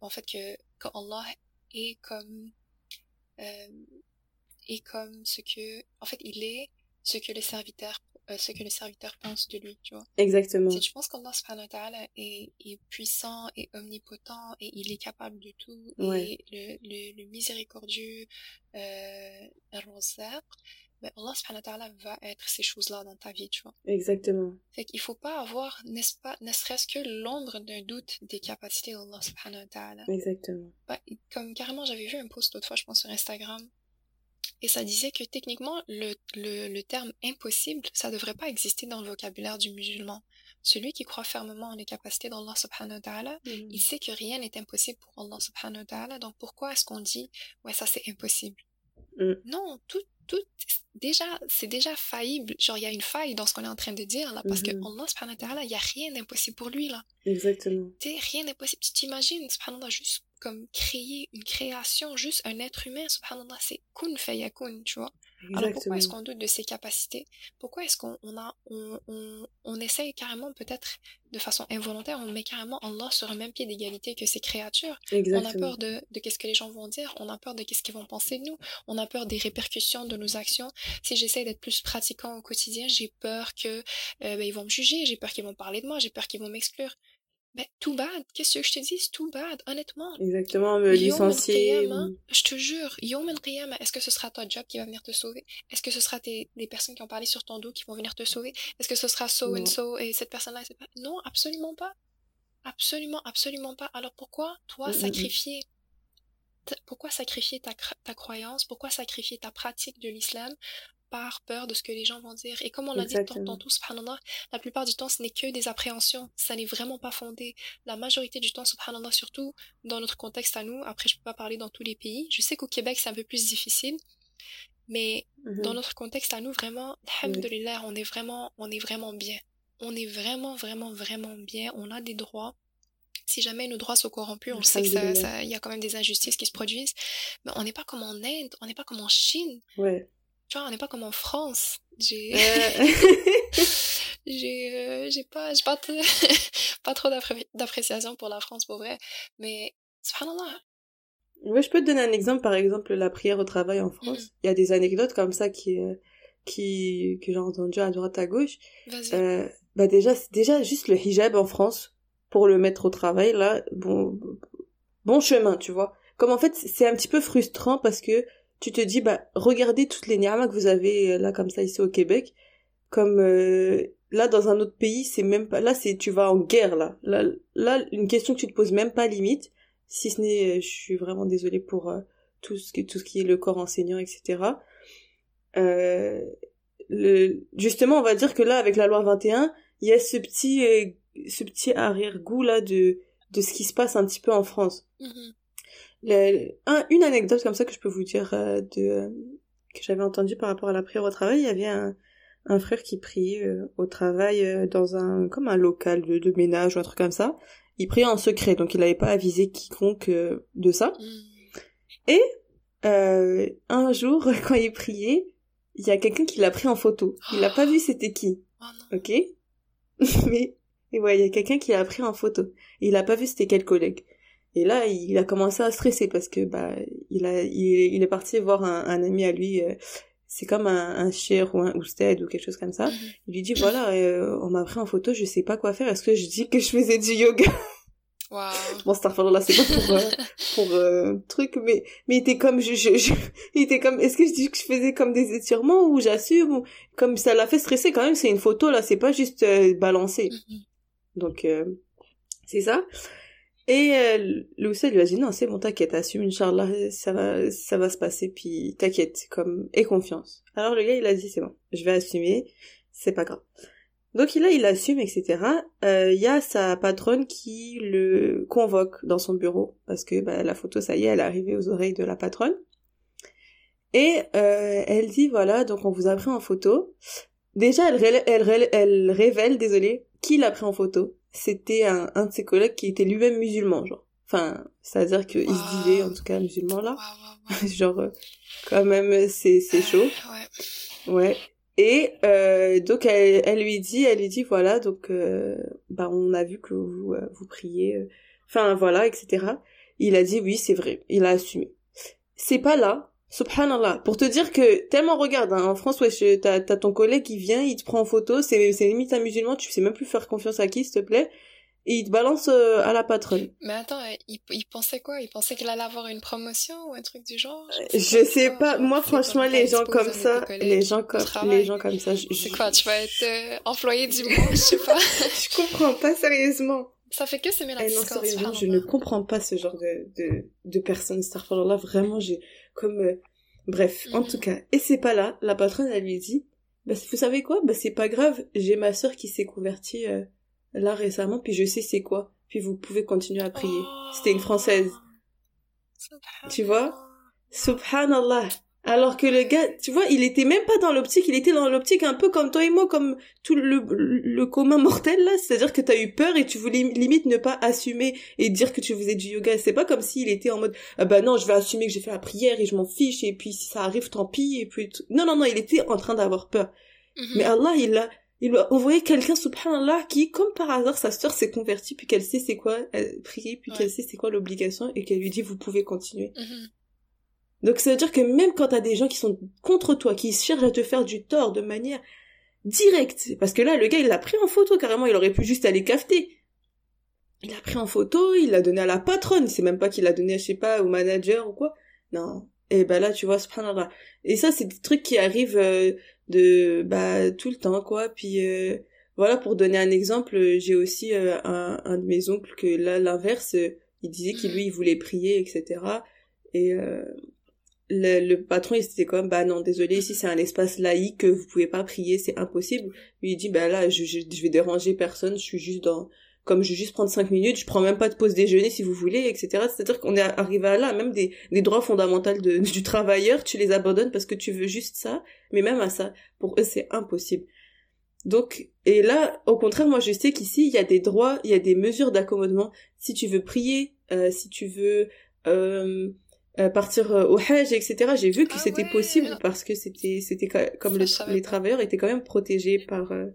en fait que, que Allah est comme euh, et comme ce que, en fait, il est ce que les serviteurs, euh, ce que les serviteurs pensent de lui, tu vois. Exactement. Si tu penses qu'Allah subhanahu wa ta'ala est, est, puissant et omnipotent et il est capable de tout et le, le, le, miséricordieux, euh, ben Allah subhanahu wa ta'ala va être ces choses-là dans ta vie, tu vois. Exactement. Fait qu'il faut pas avoir, n'est-ce pas, ne serait-ce que l'ombre d'un doute des capacités d'Allah subhanahu wa ta'ala. Exactement. Ben, comme carrément, j'avais vu un post l'autre fois, je pense, sur Instagram, et ça disait que techniquement, le, le, le terme impossible, ça devrait pas exister dans le vocabulaire du musulman. Celui qui croit fermement en les capacités d'Allah subhanahu wa ta'ala, mm. il sait que rien n'est impossible pour Allah subhanahu wa ta'ala, donc pourquoi est-ce qu'on dit, ouais, ça c'est impossible? Mm. Non, tout, tout, déjà, c'est déjà faillible. Genre, il y a une faille dans ce qu'on est en train de dire, là, parce que mm-hmm. Allah subhanahu wa ta'ala, il y a rien d'impossible pour lui, là. Exactement. Tu rien d'impossible. Tu t'imagines, subhanallah, juste comme créer une création, juste un être humain, subhanallah, c'est kun fayakun, tu vois. Alors pourquoi est-ce qu'on doute de ses capacités? Pourquoi est-ce qu'on a on, on, on essaye carrément peut-être de façon involontaire, on met carrément Allah sur le même pied d'égalité que ces créatures? On a peur de, de qu'est-ce que les gens vont dire, on a peur de qu'est-ce qu'ils vont penser de nous, on a peur des répercussions de nos actions. Si j'essaie d'être plus pratiquant au quotidien, j'ai peur que euh, ben, ils vont me juger, j'ai peur qu'ils vont parler de moi, j'ai peur qu'ils vont m'exclure. Ben, tout bad. Qu'est-ce que je te dis? Tout bad, honnêtement. Exactement, me licencier. Je te jure, Yom est-ce que ce sera ton job qui va venir te sauver? Est-ce que ce sera tes, des personnes qui ont parlé sur ton dos qui vont venir te sauver? Est-ce que ce sera so and so et cette personne-là? Non, absolument pas. Absolument, absolument pas. Alors pourquoi, toi, mm, mm, mm. sacrifier pourquoi sacrifier ta, ta croyance, pourquoi sacrifier ta pratique de l'islam par peur de ce que les gens vont dire. Et comme on l'a dit tantôt, subhanallah, la plupart du temps, ce n'est que des appréhensions. Ça n'est vraiment pas fondé. La majorité du temps, subhanallah, surtout dans notre contexte à nous, après, je peux pas parler dans tous les pays. Je sais qu'au Québec, c'est un peu plus difficile. Mais mm-hmm. dans notre contexte à nous, vraiment, alhamdulillah, on est vraiment, on est vraiment bien. On est vraiment, vraiment, vraiment bien. On a des droits si jamais nos droits sont corrompus, on sait qu'il y a quand même des injustices qui se produisent, mais on n'est pas comme en Inde, on n'est pas comme en Chine. Ouais tu vois, on n'est pas comme en France. J'ai, j'ai, euh, j'ai pas, j'ai pas, pas trop d'appréciation pour la France, pour vrai. Mais, subhanallah. Oui, je peux te donner un exemple, par exemple, la prière au travail en France. Mm. Il y a des anecdotes comme ça qui, euh, qui, que j'ai entendues à droite à gauche. Euh, bah déjà, déjà, juste le hijab en France, pour le mettre au travail, là, bon, bon chemin, tu vois. Comme en fait, c'est un petit peu frustrant parce que tu te dis bah regardez toutes les niamas que vous avez euh, là comme ça ici au Québec. Comme euh, là dans un autre pays c'est même pas là c'est tu vas en guerre là. là là une question que tu te poses même pas limite si ce n'est euh, je suis vraiment désolée pour tout ce qui tout ce qui est le corps enseignant etc euh, le justement on va dire que là avec la loi 21 il y a ce petit ce petit arrière goût là de de ce qui se passe un petit peu en France une anecdote comme ça que je peux vous dire euh, de que j'avais entendu par rapport à la prière au travail, il y avait un, un frère qui priait euh, au travail euh, dans un comme un local de, de, ménage ou un truc comme ça. Il priait en secret, donc il n'avait pas avisé quiconque de ça. Mm. Et un jour, quand il priait, il y a quelqu'un qui l'a pris en photo. Il n'a pas vu c'était qui. Oh ok? Mais et ouais, il y a quelqu'un qui l'a pris en photo. Et il a pas vu c'était quel collègue. Et là, il a commencé à stresser parce que bah il a il, est parti voir un, un ami à lui. Euh, c'est comme un, un cher ou un ousted ou quelque chose comme ça. Mhm. Il lui dit voilà, euh, on m'a pris en photo, je sais pas quoi faire. Est-ce que je dis que je faisais du yoga? Wow. Bon, là, c'est pas pour euh, pour euh, truc, mais mais il était comme je, je, il était comme est-ce que je dis que je faisais comme des étirements ou j'assume ou comme ça l'a fait stresser quand même. C'est une photo là, c'est pas juste balancé. Mhm. Donc c'est ça. Et euh, Loussa lui a dit non c'est bon t'inquiète assume Inch'Allah ça va ça va se passer puis t'inquiète comme et confiance. Alors le gars il a dit c'est bon je vais assumer c'est pas grave. Donc là il assume etc. Euh, il y a sa patronne qui le convoque dans son bureau parce que bah, la photo ça y est elle est arrivée aux oreilles de la patronne. Et euh, elle dit voilà donc on vous a pris en photo. Déjà elle, elle, elle révèle désolé qui l'a pris en photo c'était un, un de ses collègues qui était lui-même musulman, genre. Enfin, c'est-à-dire qu'il se disait, en tout cas, musulman, là. genre, euh, quand même, c'est, c'est chaud. ouais. Ouais. Et euh, donc elle, elle, lui dit, elle lui dit voilà donc euh, bah on a vu que vous euh, vous priez, euh, enfin voilà etc. Il a dit oui c'est vrai, il a assumé. C'est pas là Subhanallah. Pour te dire que, tellement regarde, hein, en France, ouais, t'as, t'as ton collègue qui vient, il te prend en photo, c'est, c'est limite un musulman, tu sais même plus faire confiance à qui, s'il te plaît, et il te balance euh, à la patronne. Mais attends, il, il pensait quoi? Il pensait qu'il allait avoir une promotion ou un truc du genre? Je sais, sais pas. Moi, franchement, les gens comme ça, les gens comme, les gens comme ça, C'est quoi Tu vas être euh, employé du mois, je sais pas. je comprends pas sérieusement. Ça fait que c'est la eh non, sérieusement, je ne comprends pas ce genre de, de, de personnes. Là, vraiment, j'ai, comme euh, bref en tout cas. Et c'est pas là. La patronne elle lui dit bah vous savez quoi? Bah c'est pas grave. J'ai ma sœur qui s'est convertie euh, là récemment puis je sais c'est quoi. Puis vous pouvez continuer à prier. C'était une française. Tu vois? Subhanallah Alors que le gars, tu vois, il était même pas dans l'optique, il était dans l'optique un peu comme toi et moi, comme tout le, le commun mortel là, c'est-à-dire que t'as eu peur et tu voulais limite ne pas assumer et dire que tu faisais du yoga. C'est pas comme s'il était en mode, ah bah non, je vais assumer que j'ai fait la prière et je m'en fiche et puis si ça arrive, tant pis et puis non non non, il était en train d'avoir peur. Mm-hmm. Mais Allah, il a il lui a envoyé quelqu'un, subhanallah, qui, comme par hasard, sa sœur s'est convertie, puis qu'elle sait c'est quoi prier, puis qu'elle sait c'est quoi l'obligation, et qu'elle lui dit, vous pouvez continuer. Mm-hmm. Donc ça veut dire que même quand t'as des gens qui sont contre toi, qui cherchent à te faire du tort de manière directe, parce que là, le gars, il l'a pris en photo, carrément, il aurait pu juste aller cafeter. Il l'a pris en photo, il l'a donné à la patronne, c'est même pas qu'il l'a donné, je sais pas, au manager ou quoi. Non. Et ben là, tu vois, subhanallah. Et ça, c'est des trucs qui arrivent euh, de bah tout le temps quoi puis euh, voilà pour donner un exemple j'ai aussi euh, un, un de mes oncles que là l'inverse euh, il disait qu'il lui il voulait prier etc et le, le, patron il était comme bah non désolé ici c'est un espace laïque vous pouvez pas prier c'est impossible lui il dit bah là je, je, je vais déranger personne je suis juste dans comme je vais juste prendre cinq minutes, je prends même pas de pause déjeuner si vous voulez, etc. C'est-à-dire qu'on est arrivé à là, même des, des droits fondamentaux de, du travailleur, tu les abandonnes parce que tu veux juste ça, mais même à ça, pour eux c'est impossible. Donc, et là, au contraire, moi je sais qu'ici, il y a des droits, il y a des mesures d'accommodement. Si tu veux prier, euh, si tu veux euh, euh partir euh, au Hajj, etc. J'ai vu que ah c'était possible parce que c'était c'était comme les travailleurs étaient quand même protégés par euh,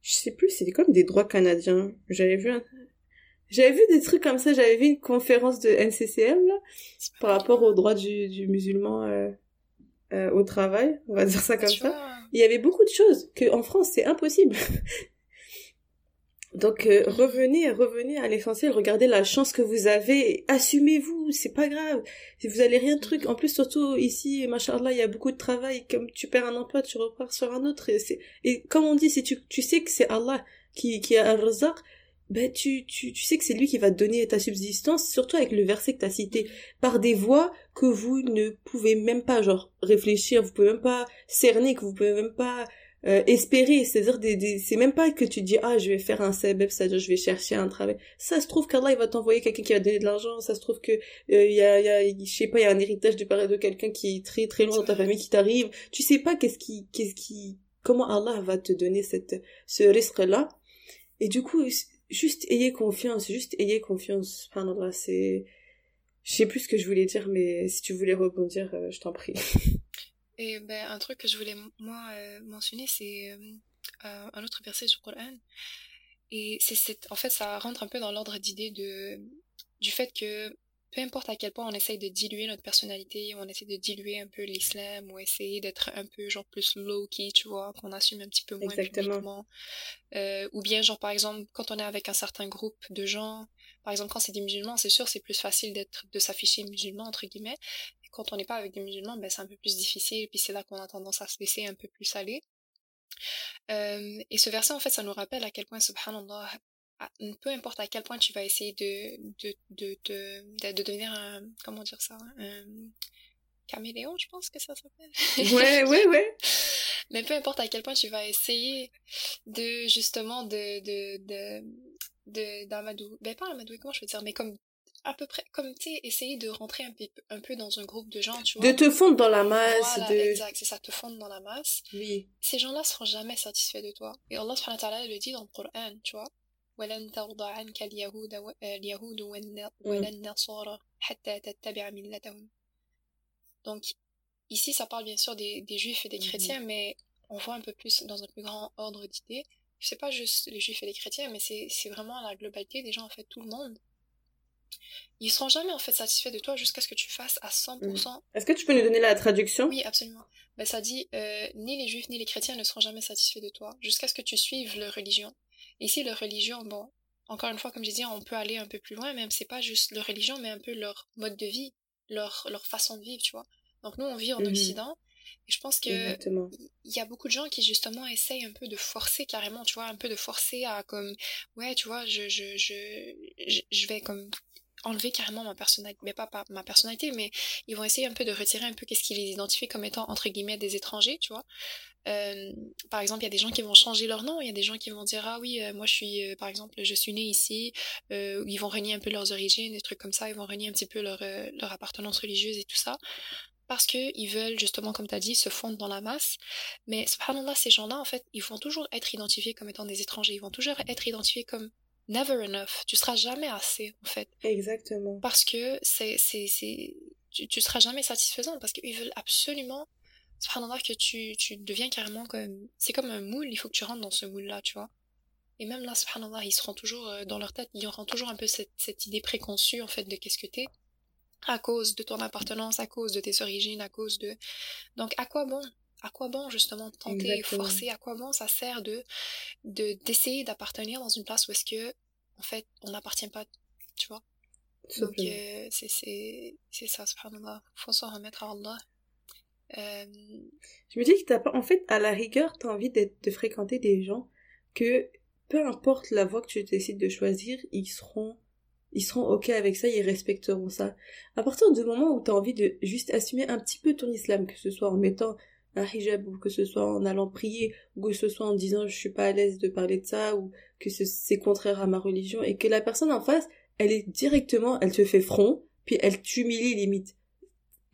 je sais plus, c'était comme des droits canadiens. J'avais vu un... J'avais vu des trucs comme ça, j'avais vu une conférence de NCCM, là, par rapport aux droits du, du musulman euh, au travail, on va dire ça comme ça. Il y avait beaucoup de choses que en France, c'est impossible. Donc euh, revenez, revenez à l'essentiel, regardez la chance que vous avez, assumez-vous, c'est pas grave. Si vous allez rien de truc, en plus surtout ici, machallah, il y a beaucoup de travail, comme tu perds un emploi, tu repars sur un autre. Et, et comme on dit, si tu, tu sais que c'est Allah qui, qui a un ben tu, tu, tu sais que c'est lui qui va te donner ta subsistance, surtout avec le verset que t'as cité, par des voies que vous ne pouvez même pas genre réfléchir, vous pouvez même pas cerner, que vous pouvez même pas euh, espérer, c'est-à-dire des, c'est même pas que tu dis ah je vais faire un CBF, c'est-à-dire je vais chercher un travail. Ça se trouve qu'Allah il va t'envoyer quelqu'un qui va donner de l'argent, ça se trouve que euh, il y a, y a je sais pas, il y a un héritage du père de quelqu'un qui est très très loin dans ta famille qui t'arrive. Tu sais pas qu'est-ce qui qu'est-ce qui comment Allah va te donner cette ce risque là. Et du coup juste ayez confiance, juste ayez confiance. Subhanallah, c'est je sais plus ce que je voulais dire mais si tu voulais rebondir, euh, je t'en prie. Et ben, un truc que je voulais moi euh, mentionner, c'est euh, euh, un autre verset du Coran. Et c'est, en fait, ça rentre un peu dans l'ordre d'idée de, du fait que peu importe à quel point on essaye de diluer notre personnalité, on essaie de diluer un peu l'islam, ou essayer d'être un peu genre plus low-key, tu vois, qu'on assume un petit peu moins publiquement. ou bien genre par exemple, quand on est avec un certain groupe de gens, par exemple quand c'est des musulmans, c'est sûr c'est plus facile d'être de s'afficher musulman entre guillemets, quand on n'est pas avec des musulmans, ben, c'est un peu plus difficile, puis c'est là qu'on a tendance à se laisser un peu plus aller. Euh, et ce verset, en fait, ça nous rappelle à quel point, subhanallah, peu importe à quel point tu vas essayer de, de, de, de, de devenir un, comment dire ça, un caméléon, je pense que ça s'appelle. Ouais, ouais, ouais. Mais peu importe à quel point tu vas essayer de, justement, de, de, de, de, d'amadou, ben pas amadou, comment je veux dire, mais comme à peu près comme tu sais essayer de rentrer un peu un peu dans un groupe de gens tu vois de te fondre dans la masse voilà, de exact c'est ça te fondre dans la masse oui ces gens-là seront jamais satisfaits de toi et Allah subhanahu wa ta'ala le dit dans le Coran tu vois ولن ترضى عنك اليهود اليهود ولا النصارى حتى تتبع ملتهم donc ici ça parle bien sûr des, des juifs et des chrétiens mm -hmm. mais on voit un peu plus dans un plus grand ordre d'idées c'est pas juste les juifs et les chrétiens mais c'est vraiment la globalité des gens en fait tout le monde ils seront jamais en fait satisfaits de toi jusqu'à ce que tu fasses à 100%. Mm. Est-ce que tu peux nous donner la traduction? Oui, absolument. Ben, ça dit euh, ni les juifs ni les chrétiens ne seront jamais satisfaits de toi jusqu'à ce que tu suives leur religion. Et ici, leur religion, bon, encore une fois, comme j'ai dit, on peut aller un peu plus loin, même c'est pas juste leur religion, mais un peu leur mode de vie, leur, leur façon de vivre, tu vois. Donc nous, on vit en mm-hmm. Occident. Et je pense que il y a beaucoup de gens qui justement essayent un peu de forcer carrément, tu vois, un peu de forcer à comme ouais, tu vois, je je je je vais comme enlever carrément ma personnalité, mais pas, ma personnalité, mais ils vont essayer un peu de retirer un peu qu'est-ce qui les identifie comme étant entre guillemets des étrangers, tu vois. Euh, par exemple, il y a des gens qui vont changer leur nom, il y a des gens qui vont dire ah oui, euh, moi je suis, euh, par exemple, je suis né ici, ils vont renier un peu leurs origines, des trucs comme ça, ils vont renier un petit peu leur, leur appartenance religieuse et tout ça. parce qu'ils veulent justement, comme tu as dit, se fondre dans la masse. Mais subhanallah, ces gens-là, en fait, ils vont toujours être identifiés comme étant des étrangers. Ils vont toujours être identifiés comme never enough. Tu seras jamais assez, en fait. Exactement. Parce que c'est, c'est, c'est, tu, tu seras jamais satisfaisant parce qu'ils veulent absolument, subhanallah, que tu, tu deviens carrément comme, c'est comme un moule, il faut que tu rentres dans ce moule-là, tu vois. Et même là, subhanallah, ils seront toujours euh, dans leur tête, ils auront toujours un peu cette, cette idée préconçue, en fait, de qu'est-ce que t'es à cause de ton appartenance, à cause de tes origines, à cause de... Donc, à quoi bon? À quoi bon justement tenter, forcer, à quoi bon ça sert de d'essayer d'appartenir dans une place où est-ce que en fait on n'appartient pas, tu vois. Donc euh, c'est c'est ça, subhanallah. Faut s'en remettre à Allah. Euh... Je me dis que t'as pas, en fait, à la rigueur, t'as envie de, de fréquenter des gens que peu importe la voie que tu décides de choisir, ils seront ils seront ok avec ça, ils respecteront ça. À partir du moment où tu as envie de juste assumer un petit peu ton islam, que ce soit en mettant un hijab ou que ce soit en allant prier ou que ce soit en disant je suis pas à l'aise de parler de ça ou que c'est contraire à ma religion et que la personne en face, elle est directement, elle te fait front, puis elle t'humilie limite.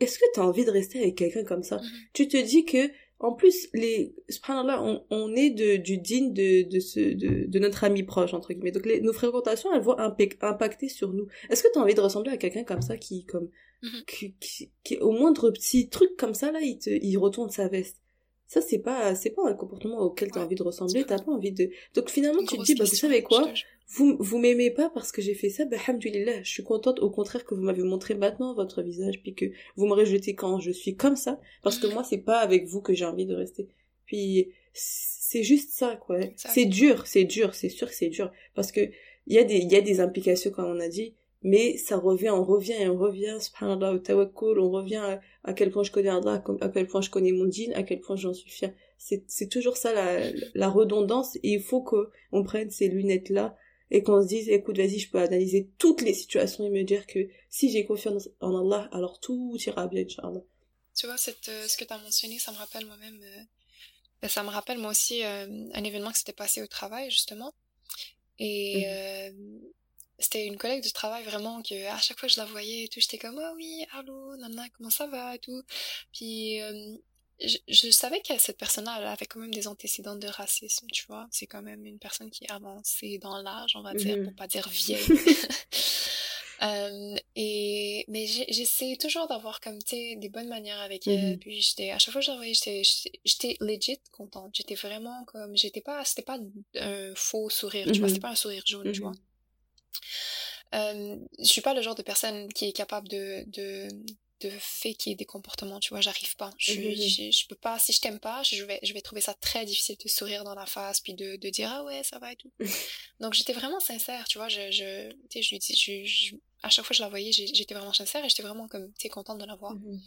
Est-ce que tu as envie de rester avec quelqu'un comme ça? Mm-hmm. Tu te dis que en plus, les, subhanallah, on, on est de, du digne de, de, ce, de, de notre ami proche, entre guillemets. Donc, les, nos fréquentations, elles vont impacter sur nous. Est-ce que tu as envie de ressembler à quelqu'un comme ça qui, comme, mhm. qui, qui, qui, au moindre petit truc comme ça, là, il te, il retourne sa veste? Ça, c'est pas, c'est pas un comportement auquel tu as envie de ressembler, t'as pas envie de, donc finalement, tu te dis, bah, vous savez quoi? vous, vous m'aimez pas parce que j'ai fait ça, bah, alhamdulillah, je suis contente au contraire que vous m'avez montré maintenant votre visage, puis que vous m'aurez jeté quand je suis comme ça, parce que moi, c'est pas avec vous que j'ai envie de rester. Puis, c'est juste ça, quoi. C'est dur, c'est dur, c'est sûr que c'est dur, parce que il y a des, il y a des implications, comme on a dit, mais ça revient, on revient et on revient, subhanallah, au tawakkul, on revient à, quel point je connais Allah, à quel point je connais mon djinn, à quel point j'en suis fière. C'est, toujours ça la, la redondance et il faut qu'on prenne ces lunettes-là et qu'on se dise écoute vas-y je peux analyser toutes les situations et me dire que si j'ai confiance en Allah alors tout ira bien Inch'Allah tu vois cette, euh, ce que tu as mentionné ça me rappelle moi-même euh, ben, ça me rappelle moi aussi euh, un événement qui s'était passé au travail justement et mhm. C'était une collègue du travail vraiment que à chaque fois que je la voyais et tout j'étais comme oh oui allô nana comment ça va et tout puis je, savais que cette personne-là avait quand même des antécédents de racisme, tu vois. C'est quand même une personne qui est avancée dans l'âge, on va dire, pour mm-hmm. pas dire vieille. euh, et mais j'essaie toujours d'avoir comme tu sais des bonnes manières avec elle. Mm-hmm. Puis j'étais à chaque fois que je la voyais, j'étais j'étais legit contente. J'étais vraiment comme j'étais pas c'était pas un faux sourire, tu vois. C'était mm-hmm. pas un sourire jaune, tu vois. Euh, je suis pas le genre de personne qui est capable de, de de faker des comportements, tu vois, j'arrive pas. Je, mmh je, peux pas, si je t'aime pas, je vais, je vais trouver ça très difficile de sourire dans la face, puis de, de dire, ah ouais, ça va et tout. Donc j'étais vraiment sincère, tu vois, je, je, je dis, je, à chaque fois que je la voyais, j'étais vraiment sincère et j'étais vraiment comme, tu contente de la voir. Mmh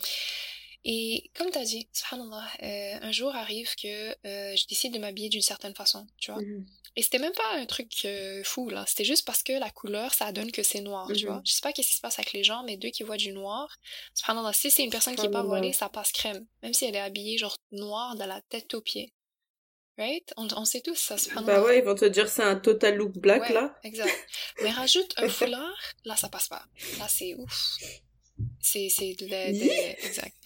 et comme tu as dit, subhanallah, euh, un jour arrive que euh, je décide de m'habiller d'une certaine façon, tu vois. Mmh et c'était même pas un truc euh, fou, là. C'était juste parce que la couleur, ça donne que c'est noir, tu vois. Mhm. Je sais pas qu'est-ce qui se passe avec les gens, mais deux qui voient du noir, cependant, si c'est une personne qui est pas voilée, ça passe crème. Même si elle est habillée, genre, noir de la tête aux pieds. Right? On, on sait tous ça, Bah ouais, ils vont te dire c'est un total look black, là. exact. Mais rajoute un foulard, là, ça passe pas. Là, c'est ouf. C'est, c'est de, de, exact.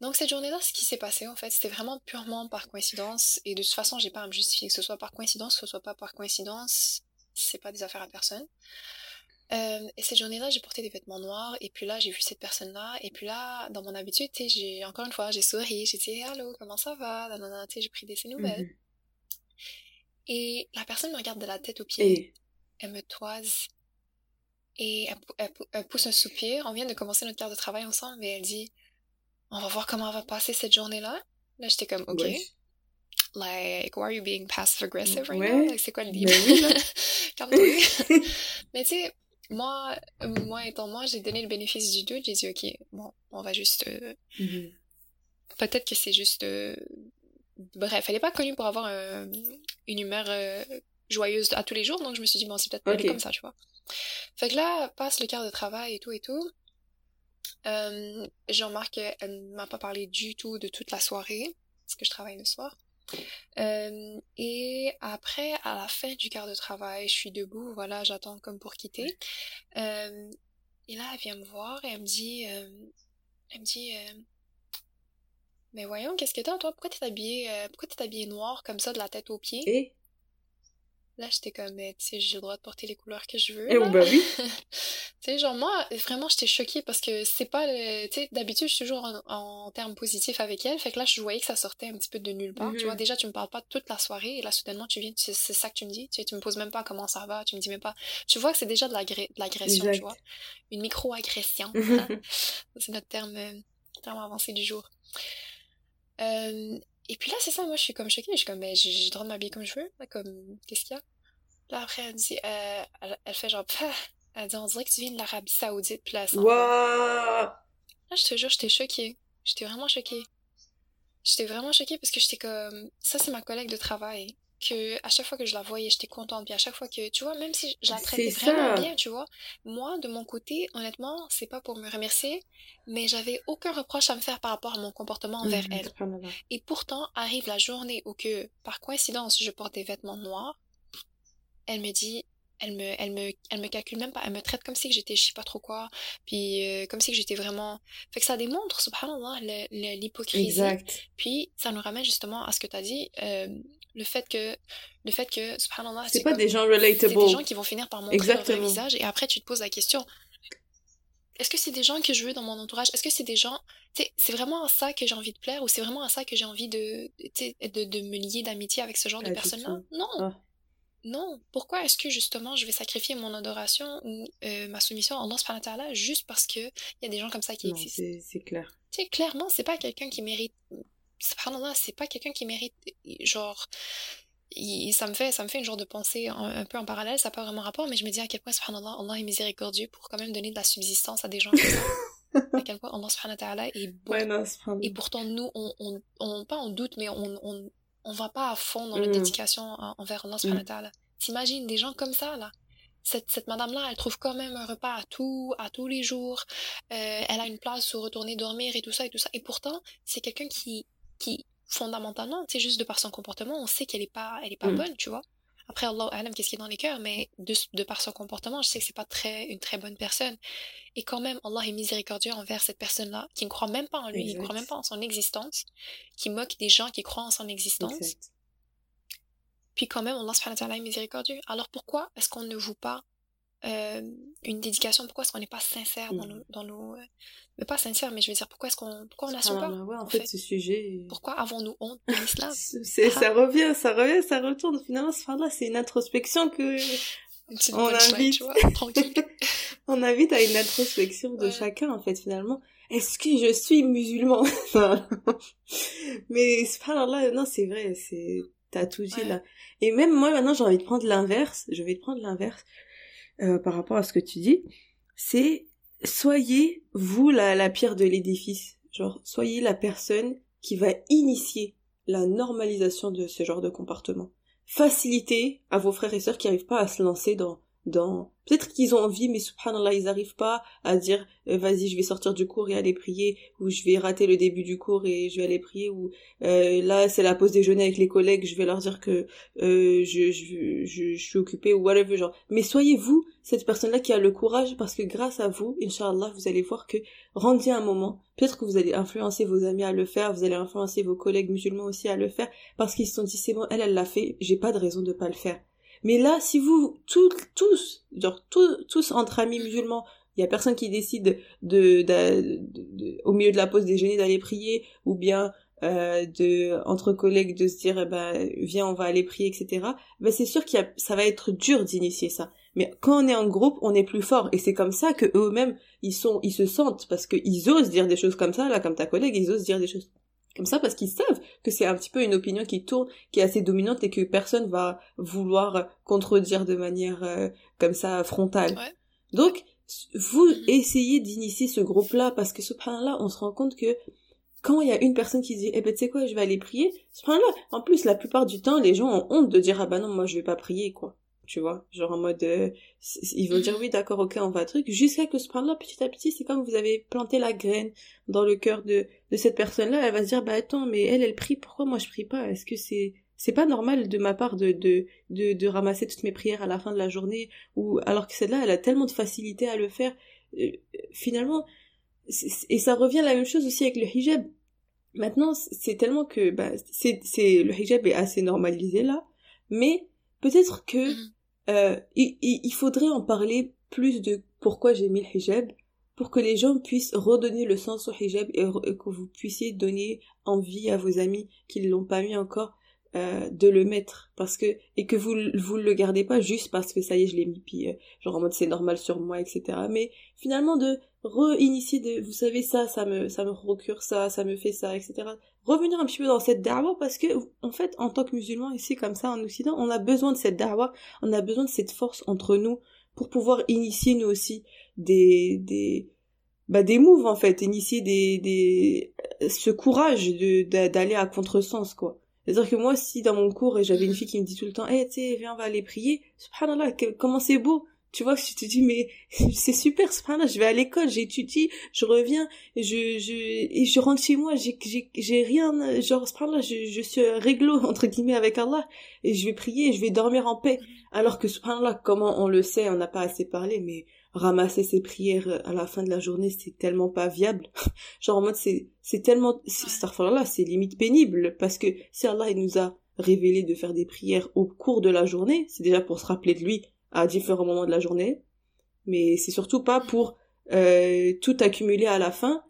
Donc cette journée-là, ce qui s'est passé en fait, c'était vraiment purement par coïncidence. Et de toute façon, j'ai pas à me justifier que ce soit par coïncidence, que ce soit pas par coïncidence. C'est pas des affaires à personne. Euh, et cette journée-là, j'ai porté des vêtements noirs. Et puis là, j'ai vu cette personne-là. Et puis là, dans mon habitude, j'ai encore une fois, j'ai souri, j'ai dit allô, comment ça va, j'ai pris des nouvelles. Mhm. Et la personne me regarde de la tête aux pieds. Elle me toise. Et elle, pousse un soupir. On vient de commencer notre quart de travail ensemble, et elle dit on va voir comment on va passer cette journée-là. Là, j'étais comme, OK. Like, why are you being passive aggressive right now? Like, c'est quoi le deal? Calme-toi. Mais tu sais, moi, moi étant moi, j'ai donné le bénéfice du doute. J'ai dit, OK, bon, on va juste. Euh, mm-hmm. Peut-être que c'est juste. Euh, bref, elle n'est pas connue pour avoir une humeur euh, joyeuse à tous les jours, donc je me suis dit, bon, c'est peut-être okay. comme ça, tu vois. Fait que là, passe le quart de travail et tout et tout. Euh, je remarque qu'elle ne m'a pas parlé du tout de toute la soirée, parce que je travaille le soir. Euh, et après, à la fin du quart de travail, je suis debout, voilà, j'attends comme pour quitter. Euh, et là, elle vient me voir et elle me dit, euh, elle me dit, euh, Mais voyons, qu'est-ce que t'as, toi? Pourquoi t'es habillé, euh, pourquoi t'es habillé noir comme ça, de la tête aux pieds? Et? Là, j'étais comme, mais tu sais, j'ai le droit de porter les couleurs que je veux. Eh, là. bah oui. tu sais, genre, moi, vraiment, j'étais choquée parce que c'est pas le. Tu sais, d'habitude, je suis toujours en, en termes positifs avec elle. Fait que là, je voyais que ça sortait un petit peu de nulle part. Tu Mhm. vois, déjà, tu me parles pas toute la soirée et là, soudainement, tu viens, tu- c'est ça que tu me dis. Tu, sais, tu me poses même pas comment ça va. Tu me dis même pas. Tu vois que c'est déjà de l'agression, tu vois. Une micro-agression. hein. C'est notre terme, euh, terme avancé du jour. Euh, et puis là, c'est ça, moi, je suis comme choquée. Je suis comme, mais j'ai le droit de m'habiller comme je veux. là, Comme, qu'est-ce qu'il y a? Là, après, elle dit, euh, elle, elle fait genre, elle dit, on dirait que tu viens de l'Arabie Saoudite, puis là. Waouh Là, je te jure, j'étais choquée. J'étais vraiment choquée. J'étais vraiment choquée parce que j'étais comme, ça, c'est ma collègue de travail. Que à chaque fois que je la voyais, j'étais contente. Puis à chaque fois que, tu vois, même si je la traitais vraiment bien, tu vois, moi, de mon côté, honnêtement, c'est pas pour me remercier, mais j'avais aucun reproche à me faire par rapport à mon comportement envers Mhm, elle. Et pourtant, arrive la journée où que, par coïncidence, je porte des vêtements noirs, elle me dit, elle me, elle me, elle me calcule même pas, elle me traite comme si que j'étais je sais pas trop quoi, puis euh, comme si que j'étais vraiment... Fait que ça démontre, subhanallah, l'hypocrisie. Puis, ça nous ramène justement à ce que tu as dit, euh, le fait que, le fait que, subhanallah, C'est pas comme- des gens c'est relatable. des gens qui vont finir par montrer leur Exactement. visage, et après tu te poses la question, est-ce que c'est des gens que je veux dans mon entourage? Est-ce que c'est des gens, c'est vraiment à ça que j'ai envie de plaire ou c'est vraiment à ça que j'ai envie de, de, de me lier d'amitié avec ce genre de du personnes-là? tout. Non. Ah. Non. Pourquoi est-ce que justement je vais sacrifier mon adoration ou euh, ma soumission à Allah subhanahu juste parce que il y a des gens comme ça qui Non, existent? c'est c'est clair. Tu sais, clairement, c'est pas quelqu'un qui mérite. Subhanallah, c'est pas quelqu'un qui mérite. Genre. il- ça me fait ça me fait une genre de pensée un, un peu en parallèle ça n'a pas vraiment rapport mais je me dis à quel point subhanallah Allah est miséricordieux pour quand même donner de la subsistance à des gens comme ça à quel point Allah subhanahu wa ta'ala est bon Ouais, non, subhanallah. et pourtant nous on, on, on pas en doute mais on, on, on va pas à fond dans notre Mm. dédication en- envers Allah subhanahu wa ta'ala t'imagines des gens comme ça là? Cette, cette madame-là, elle trouve quand même un repas à tout, à tous les jours. Euh, elle a une place où retourner dormir et tout ça et tout ça. Et pourtant, c'est quelqu'un qui, qui, fondamentalement, sais, juste de par son comportement, on sait qu'elle est pas, elle est pas Mm. bonne, tu vois. Après, Allah alam, qu'est-ce qui est dans les cœurs, mais de, de par son comportement, je sais que c'est pas très, une très bonne personne. Et quand même, Allah est miséricordieux envers cette personne-là, qui ne croit même pas en lui, qui ne croit même pas en son existence, qui moque des gens qui croient en son existence. Exact. Puis quand même, Allah subhanahu wa ta'ala est miséricordieux. Alors pourquoi est-ce qu'on ne voue pas euh, une dédication Pourquoi est-ce qu'on n'est pas sincère dans Mhm. nos... Dans nos euh, mais pas sincère, mais je veux dire, pourquoi est-ce qu'on pourquoi on n'assume pas ouais, en en fait, fait? ce sujet. Pourquoi avons-nous honte de l'islam? C'est, ça revient, ça revient, ça retourne. Finalement, subhanallah, c'est une introspection que Une petite On invite. tu vois, tranquille. on invite à une introspection de Ouais. chacun, en fait, finalement. Est-ce que je suis musulman? Mais, subhanallah, non, c'est vrai, c'est, t'as tout dit, Ouais. là. Et même moi, maintenant, j'ai envie de prendre l'inverse. Je vais te prendre l'inverse, euh, par rapport à ce que tu dis. C'est, soyez, vous, la, la pierre de l'édifice. Genre, soyez la personne qui va initier la normalisation de ce genre de comportement. Facilitez à vos frères et sœurs qui n'arrivent pas à se lancer dans, dans, peut-être qu'ils ont envie, mais subhanallah, ils n'arrivent pas à dire, euh, vas-y, je vais sortir du cours et aller prier, ou je vais rater le début du cours et je vais aller prier, ou euh, là, c'est la pause déjeuner avec les collègues, je vais leur dire que euh, je, je, je, je suis occupée, ou whatever, genre. Mais soyez vous, cette personne-là qui a le courage, parce que grâce à vous, Inch'Allah, vous allez voir que, rendez un moment, peut-être que vous allez influencer vos amis à le faire, vous allez influencer vos collègues musulmans aussi à le faire, parce qu'ils se sont dit, c'est bon, elle, elle l'a fait, j'ai pas de raison de pas le faire. Mais là, si vous, tous, tous, genre, tous, tous entre amis musulmans, il y a personne qui décide de, de, au milieu de la pause déjeuner d'aller prier, ou bien euh, de entre collègues de se dire eh ben viens on va aller prier etc. Ben c'est sûr qu'il ça va être dur d'initier ça. Mais quand on est en groupe, on est plus fort et c'est comme ça que eux-mêmes ils sont, ils se sentent parce qu'ils osent dire des choses comme ça là, comme ta collègue, ils osent dire des choses comme ça parce qu'ils savent que c'est un petit peu une opinion qui tourne, qui est assez dominante et que personne va vouloir contredire de manière euh, comme ça frontale. Ouais. Donc, vous Mhm. essayez d'initier ce groupe-là parce que subhanallah, on se rend compte que quand il y a une personne qui dit, eh ben, tu sais quoi, je vais aller prier, subhanallah, en plus, la plupart du temps, les gens ont honte de dire, ah bah non, moi, je vais pas prier, quoi. Tu vois, genre en mode, euh, ils vont dire oui, d'accord, ok, on va truc, jusqu'à que subhanallah, petit à petit, c'est comme vous avez planté la graine dans le cœur de, de cette personne-là, elle va se dire, bah attends, mais elle, elle prie, pourquoi moi je prie pas? Est-ce que c'est, c'est pas normal de ma part de, de, de, ramasser toutes mes prières à la fin de la journée, ou alors que celle-là, elle a tellement de facilité à le faire, euh, finalement, et ça revient la même chose aussi avec le hijab. Maintenant, c'est tellement que bah, c'est, c'est le hijab est assez normalisé là, mais peut-être que mm-hmm. euh, il, il, faudrait en parler plus de pourquoi j'ai mis le hijab pour que les gens puissent redonner le sens au hijab et, que vous puissiez donner envie à vos amis qui ne l'ont pas mis encore euh, de le mettre. Parce que et que vous vous le gardez pas juste parce que ça y est je l'ai mis puis euh, genre en mode c'est normal sur moi etc mais finalement de réinitier de vous savez ça ça me ça me procure ça ça me fait ça etc revenir un petit peu dans cette dawa parce que en fait en tant que musulman ici comme ça en Occident on a besoin de cette dawa on a besoin de cette force entre nous pour pouvoir initier nous aussi des des bah des moves en fait. Initier des des ce courage de d'aller à contresens quoi c'est-à-dire que moi, si dans mon cours, j'avais une fille qui me dit tout le temps, eh, tu sais, viens, on va aller prier, subhanallah, comment c'est beau, tu vois, je te dis, mais c'est super, subhanallah, je vais à l'école, j'étudie, je reviens, je, je, et je rentre chez moi, j'ai, j'ai, j'ai rien, genre, subhanallah, je, je suis réglo, entre guillemets, avec Allah, et je vais prier, je vais dormir en paix. Alors que, subhanallah, comment on le sait, on n'a pas assez parlé, mais ramasser ses prières à la fin de la journée, c'est tellement pas viable. Genre en mode c'est c'est tellement là, c'est limite pénible parce que si Allah il nous a révélé de faire des prières au cours de la journée, c'est déjà pour se rappeler de lui à différents moments de la journée, mais c'est surtout pas pour euh, tout accumuler à la fin.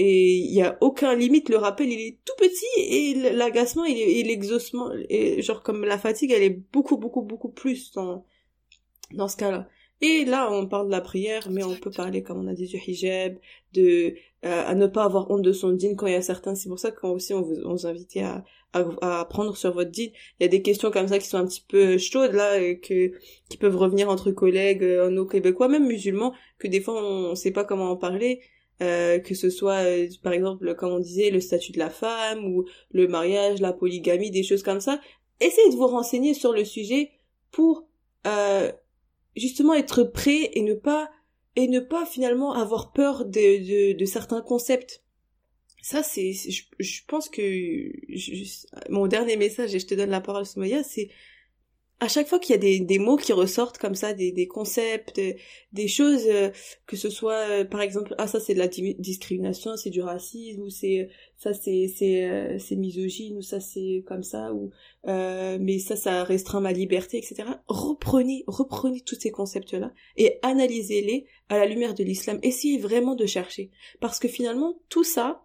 Et il y a aucun limite. Le rappel il est tout petit et l'agacement et l'exaucement et genre comme la fatigue elle est beaucoup beaucoup beaucoup plus dans dans ce cas-là et là, on parle de la prière, mais on peut parler, comme on a dit, du hijab, de euh, à ne pas avoir honte de son dîne quand il y a certains. C'est pour ça qu'on aussi on vous, on vous invitait à, à, à prendre sur votre dîne. Il y a des questions comme ça qui sont un petit peu chaudes là, que qui peuvent revenir entre collègues, euh, nos québécois, même musulmans, que des fois on, ne sait pas comment en parler. Euh, que ce soit euh, par exemple comme on disait le statut de la femme ou le mariage, la polygamie, des choses comme ça. Essayez de vous renseigner sur le sujet pour euh, justement être prêt et ne pas et ne pas finalement avoir peur de, de, certains concepts. Ça, c'est, je, pense que mon dernier message, et je te donne la parole, Soumaya, c'est à chaque fois qu'il y a des, des mots qui ressortent comme ça, des, des concepts, des choses, euh, que ce soit euh, par exemple, ah ça c'est de la discrimination, c'est du racisme, ou c'est ça c'est c'est euh, misogyne, ou ça c'est comme ça, ou mais ça ça restreint ma liberté, etc. Reprenez reprenez tous ces concepts là et analysez-les à la lumière de l'islam. Essayez vraiment de chercher, parce que finalement tout ça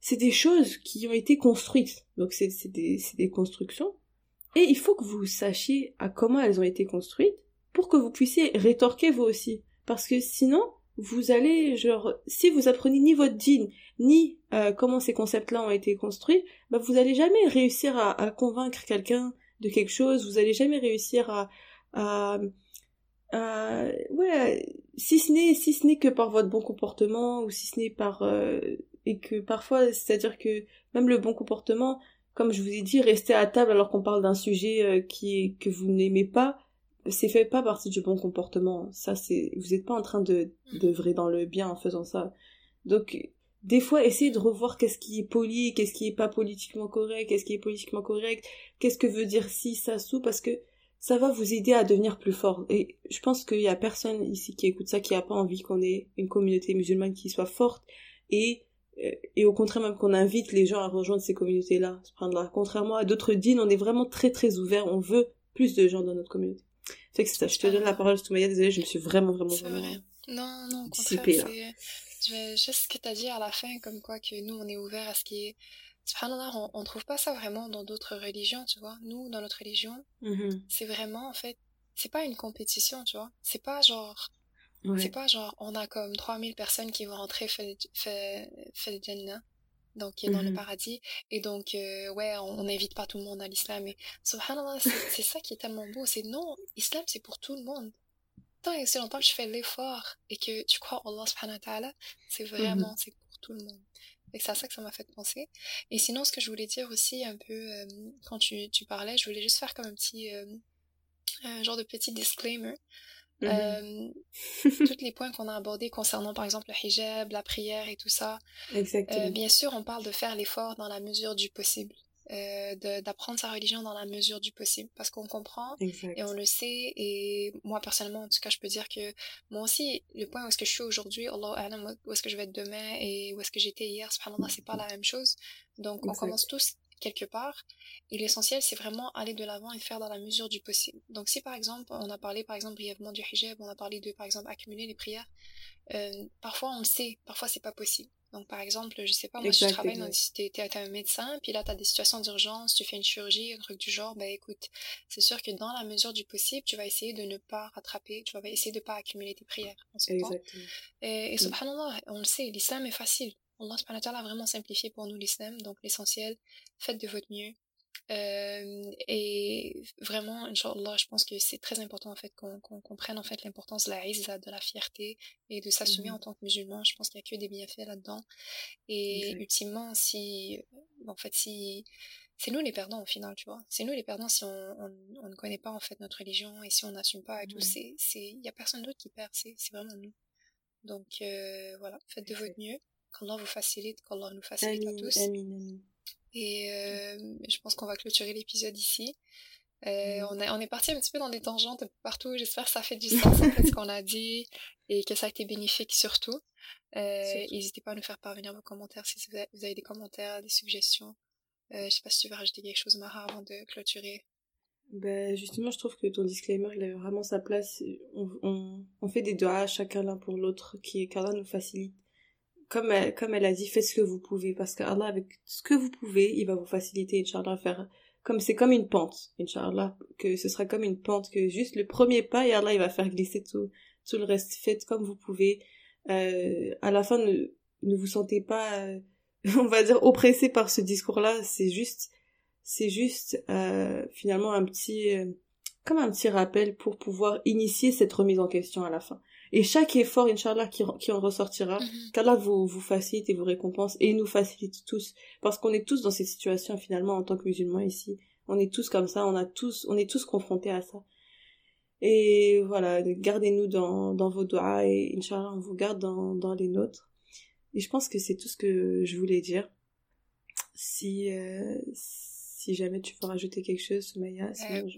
c'est des choses qui ont été construites, donc c'est des des constructions et il faut que vous sachiez à comment elles ont été construites pour que vous puissiez rétorquer vous aussi. Parce que sinon, vous allez, genre, si vous apprenez ni votre dîne, ni euh, comment ces concepts-là ont été construits, bah vous allez jamais réussir à, à convaincre quelqu'un de quelque chose, vous allez jamais réussir à, à, à ouais, si ce n'est, si ce n'est que par votre bon comportement, ou si ce n'est par, euh, et que parfois, c'est-à-dire que même le bon comportement, comme je vous ai dit, rester à table alors qu'on parle d'un sujet euh, qui que vous n'aimez pas, c'est fait pas partie du bon comportement. Ça, c'est, vous n'êtes pas en train de d'œuvrer dans le bien en faisant ça. Donc, des fois, essayez de revoir qu'est-ce qui est poli, qu'est-ce qui est pas politiquement correct, qu'est-ce qui est politiquement correct, qu'est-ce que veut dire si, ça, sous, parce que ça va vous aider à devenir plus fort. Et je pense qu'il y a personne ici qui écoute ça qui a pas envie qu'on ait une communauté musulmane qui soit forte et et au contraire même qu'on invite les gens à rejoindre ces communautés-là, se Contrairement à d'autres dînes, on est vraiment très très ouvert, on veut plus de gens dans notre communauté. Fait que c'est ça, je te donne la parole, Stoumaya, désolée, je me suis vraiment vraiment vraiment vrai. Non, non, au contraire, c'est juste ce que tu as dit à la fin, comme quoi que nous on est ouvert à ce qui est on, on trouve pas ça vraiment dans d'autres religions, tu vois. Nous, dans notre religion, mm-hmm. c'est vraiment, en fait, c'est pas une compétition, tu vois. C'est pas genre, c'est pas genre, on a comme 3000 personnes qui vont rentrer fait le Jannah, donc qui est dans le mmh paradis, et donc, euh, ouais, on n'invite pas tout le monde à l'islam. Et subhanallah, c'est ça qui est tellement beau. C'est non, l'islam c'est pour tout le monde. Tant et aussi longtemps que tu fais l'effort et que tu crois en Allah subhanahu wa ta'ala, c'est mmh vraiment, c'est pour tout le monde. Et c'est à ça que ça m'a fait penser. Et sinon, ce que je voulais dire aussi un peu, euh, quand tu, tu parlais, je voulais juste faire comme un petit, euh, un genre de petit disclaimer. Euh, tous les points qu'on a abordés concernant par exemple le hijab, la prière et tout ça. Exactement. Euh, bien sûr, on parle de faire l'effort dans la mesure du possible. euh, d'apprendre sa religion dans la mesure du possible parce qu'on comprend et on le sait et moi personnellement en tout cas je peux dire que moi aussi le point où est-ce que je suis aujourd'hui Allah où est-ce que je vais être demain et où est-ce que j'étais hier subhanallah c'est pas la même chose donc on commence tous quelque part et l'essentiel c'est vraiment aller de l'avant et faire dans la mesure du possible donc si par exemple on a parlé par exemple brièvement du hijab on a parlé de par exemple accumuler les prières euh, parfois on le sait parfois c'est pas possible donc, par exemple, je sais pas, moi, si tu travailles dans, si t'es, un médecin, puis là, tu as des situations d'urgence, tu fais une chirurgie, un truc du genre, ben écoute, c'est sûr que dans la mesure du possible, tu vas essayer de ne pas rattraper, tu vas essayer de pas accumuler tes prières. Exactement. Et, et mm. subhanallah, on le sait, l'islam est facile. Allah subhanahu a vraiment simplifié pour nous l'islam, donc l'essentiel, faites de votre mieux, euh, et vraiment, Inch'Allah, je pense que c'est très important en fait qu'on comprenne en fait l'importance de la izza, de la fierté et de s'assumer mmh en tant que musulman. Je pense qu'il n'y a que des bienfaits là-dedans. Et ultimement, si, en fait, si c'est nous les perdants au final, tu vois. C'est nous les perdants si on, on, ne connaît pas en fait notre religion et si on n'assume pas et tout. Il y a personne d'autre qui perd. C'est, c'est vraiment nous. Donc euh, voilà, faites de votre mieux. Qu'Allah vous facilite, qu'Allah nous facilite à tous. Et euh, je pense qu'on va clôturer l'épisode ici. Euh, on, on est parti un petit peu dans des tangentes partout. J'espère que ça fait du sens en fait ce qu'on a dit et que ça a été bénéfique surtout. Euh, N'hésitez pas à nous faire parvenir vos commentaires si vous avez, des commentaires, des suggestions. Euh, je sais pas si tu veux rajouter quelque chose, Mara, avant de clôturer. Ben, justement, je trouve que ton disclaimer, il a vraiment sa place. On, on, on fait des doigts chacun l'un pour l'autre, qui qu'Allah nous facilite comme elle, comme elle a dit, faites ce que vous pouvez, parce que Allah, avec ce que vous pouvez, il va vous faciliter, Inch'Allah, faire, comme c'est comme une pente, Inch'Allah, que ce sera comme une pente, que juste le premier pas, et Allah, il va faire glisser tout, tout le reste. Faites comme vous pouvez. Euh, à la fin, ne, ne vous sentez pas, euh, on va dire, oppressé par ce discours-là, c'est juste, c'est juste, euh, finalement, un petit, euh, comme un petit rappel pour pouvoir initier cette remise en question à la fin. Et chaque effort, Inch'Allah, qui, qui en ressortira, mm qu'Allah vous, vous facilite et vous récompense et nous facilite tous. Parce qu'on est tous dans cette situation, finalement, en tant que musulmans ici. On est tous comme ça, on a tous, on est tous confrontés à ça. Et voilà, gardez-nous dans, dans vos doigts et Inch'Allah, on vous garde dans, dans les nôtres. Et je pense que c'est tout ce que je voulais dire. Si, euh, si jamais tu veux rajouter quelque chose, Soumaya. Euh,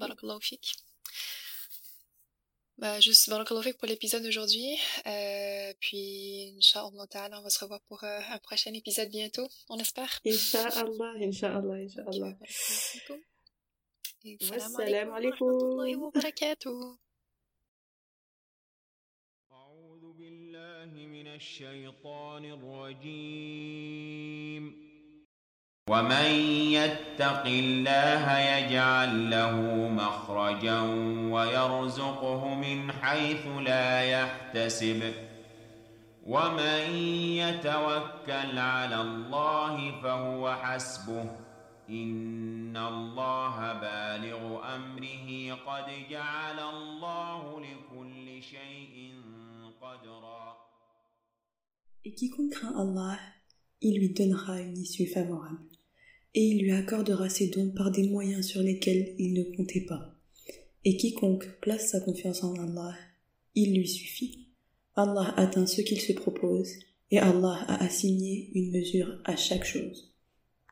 bah, juste barakallahu pour l'épisode d'aujourd'hui. Euh, puis, Inch'Allah on va se revoir pour euh, un prochain épisode bientôt, on espère. Inch'Allah, Inch'Allah, Inch'Allah. Salam alaikum. wa barakatuh. أعوذ بالله من الشيطان الرجيم ومن يتق الله يجعل له مخرجا ويرزقه من حيث لا يحتسب ومن يتوكل على الله فهو حسبه ان الله بالغ امره قد جعل الله لكل شيء قدرا Et quiconque craint Allah, il lui donnera une issue favorable. Et il lui accordera ses dons par des moyens sur lesquels il ne comptait pas. Et quiconque place sa confiance en Allah, il lui suffit. Allah atteint ce qu'il se propose, et Allah a assigné une mesure à chaque chose.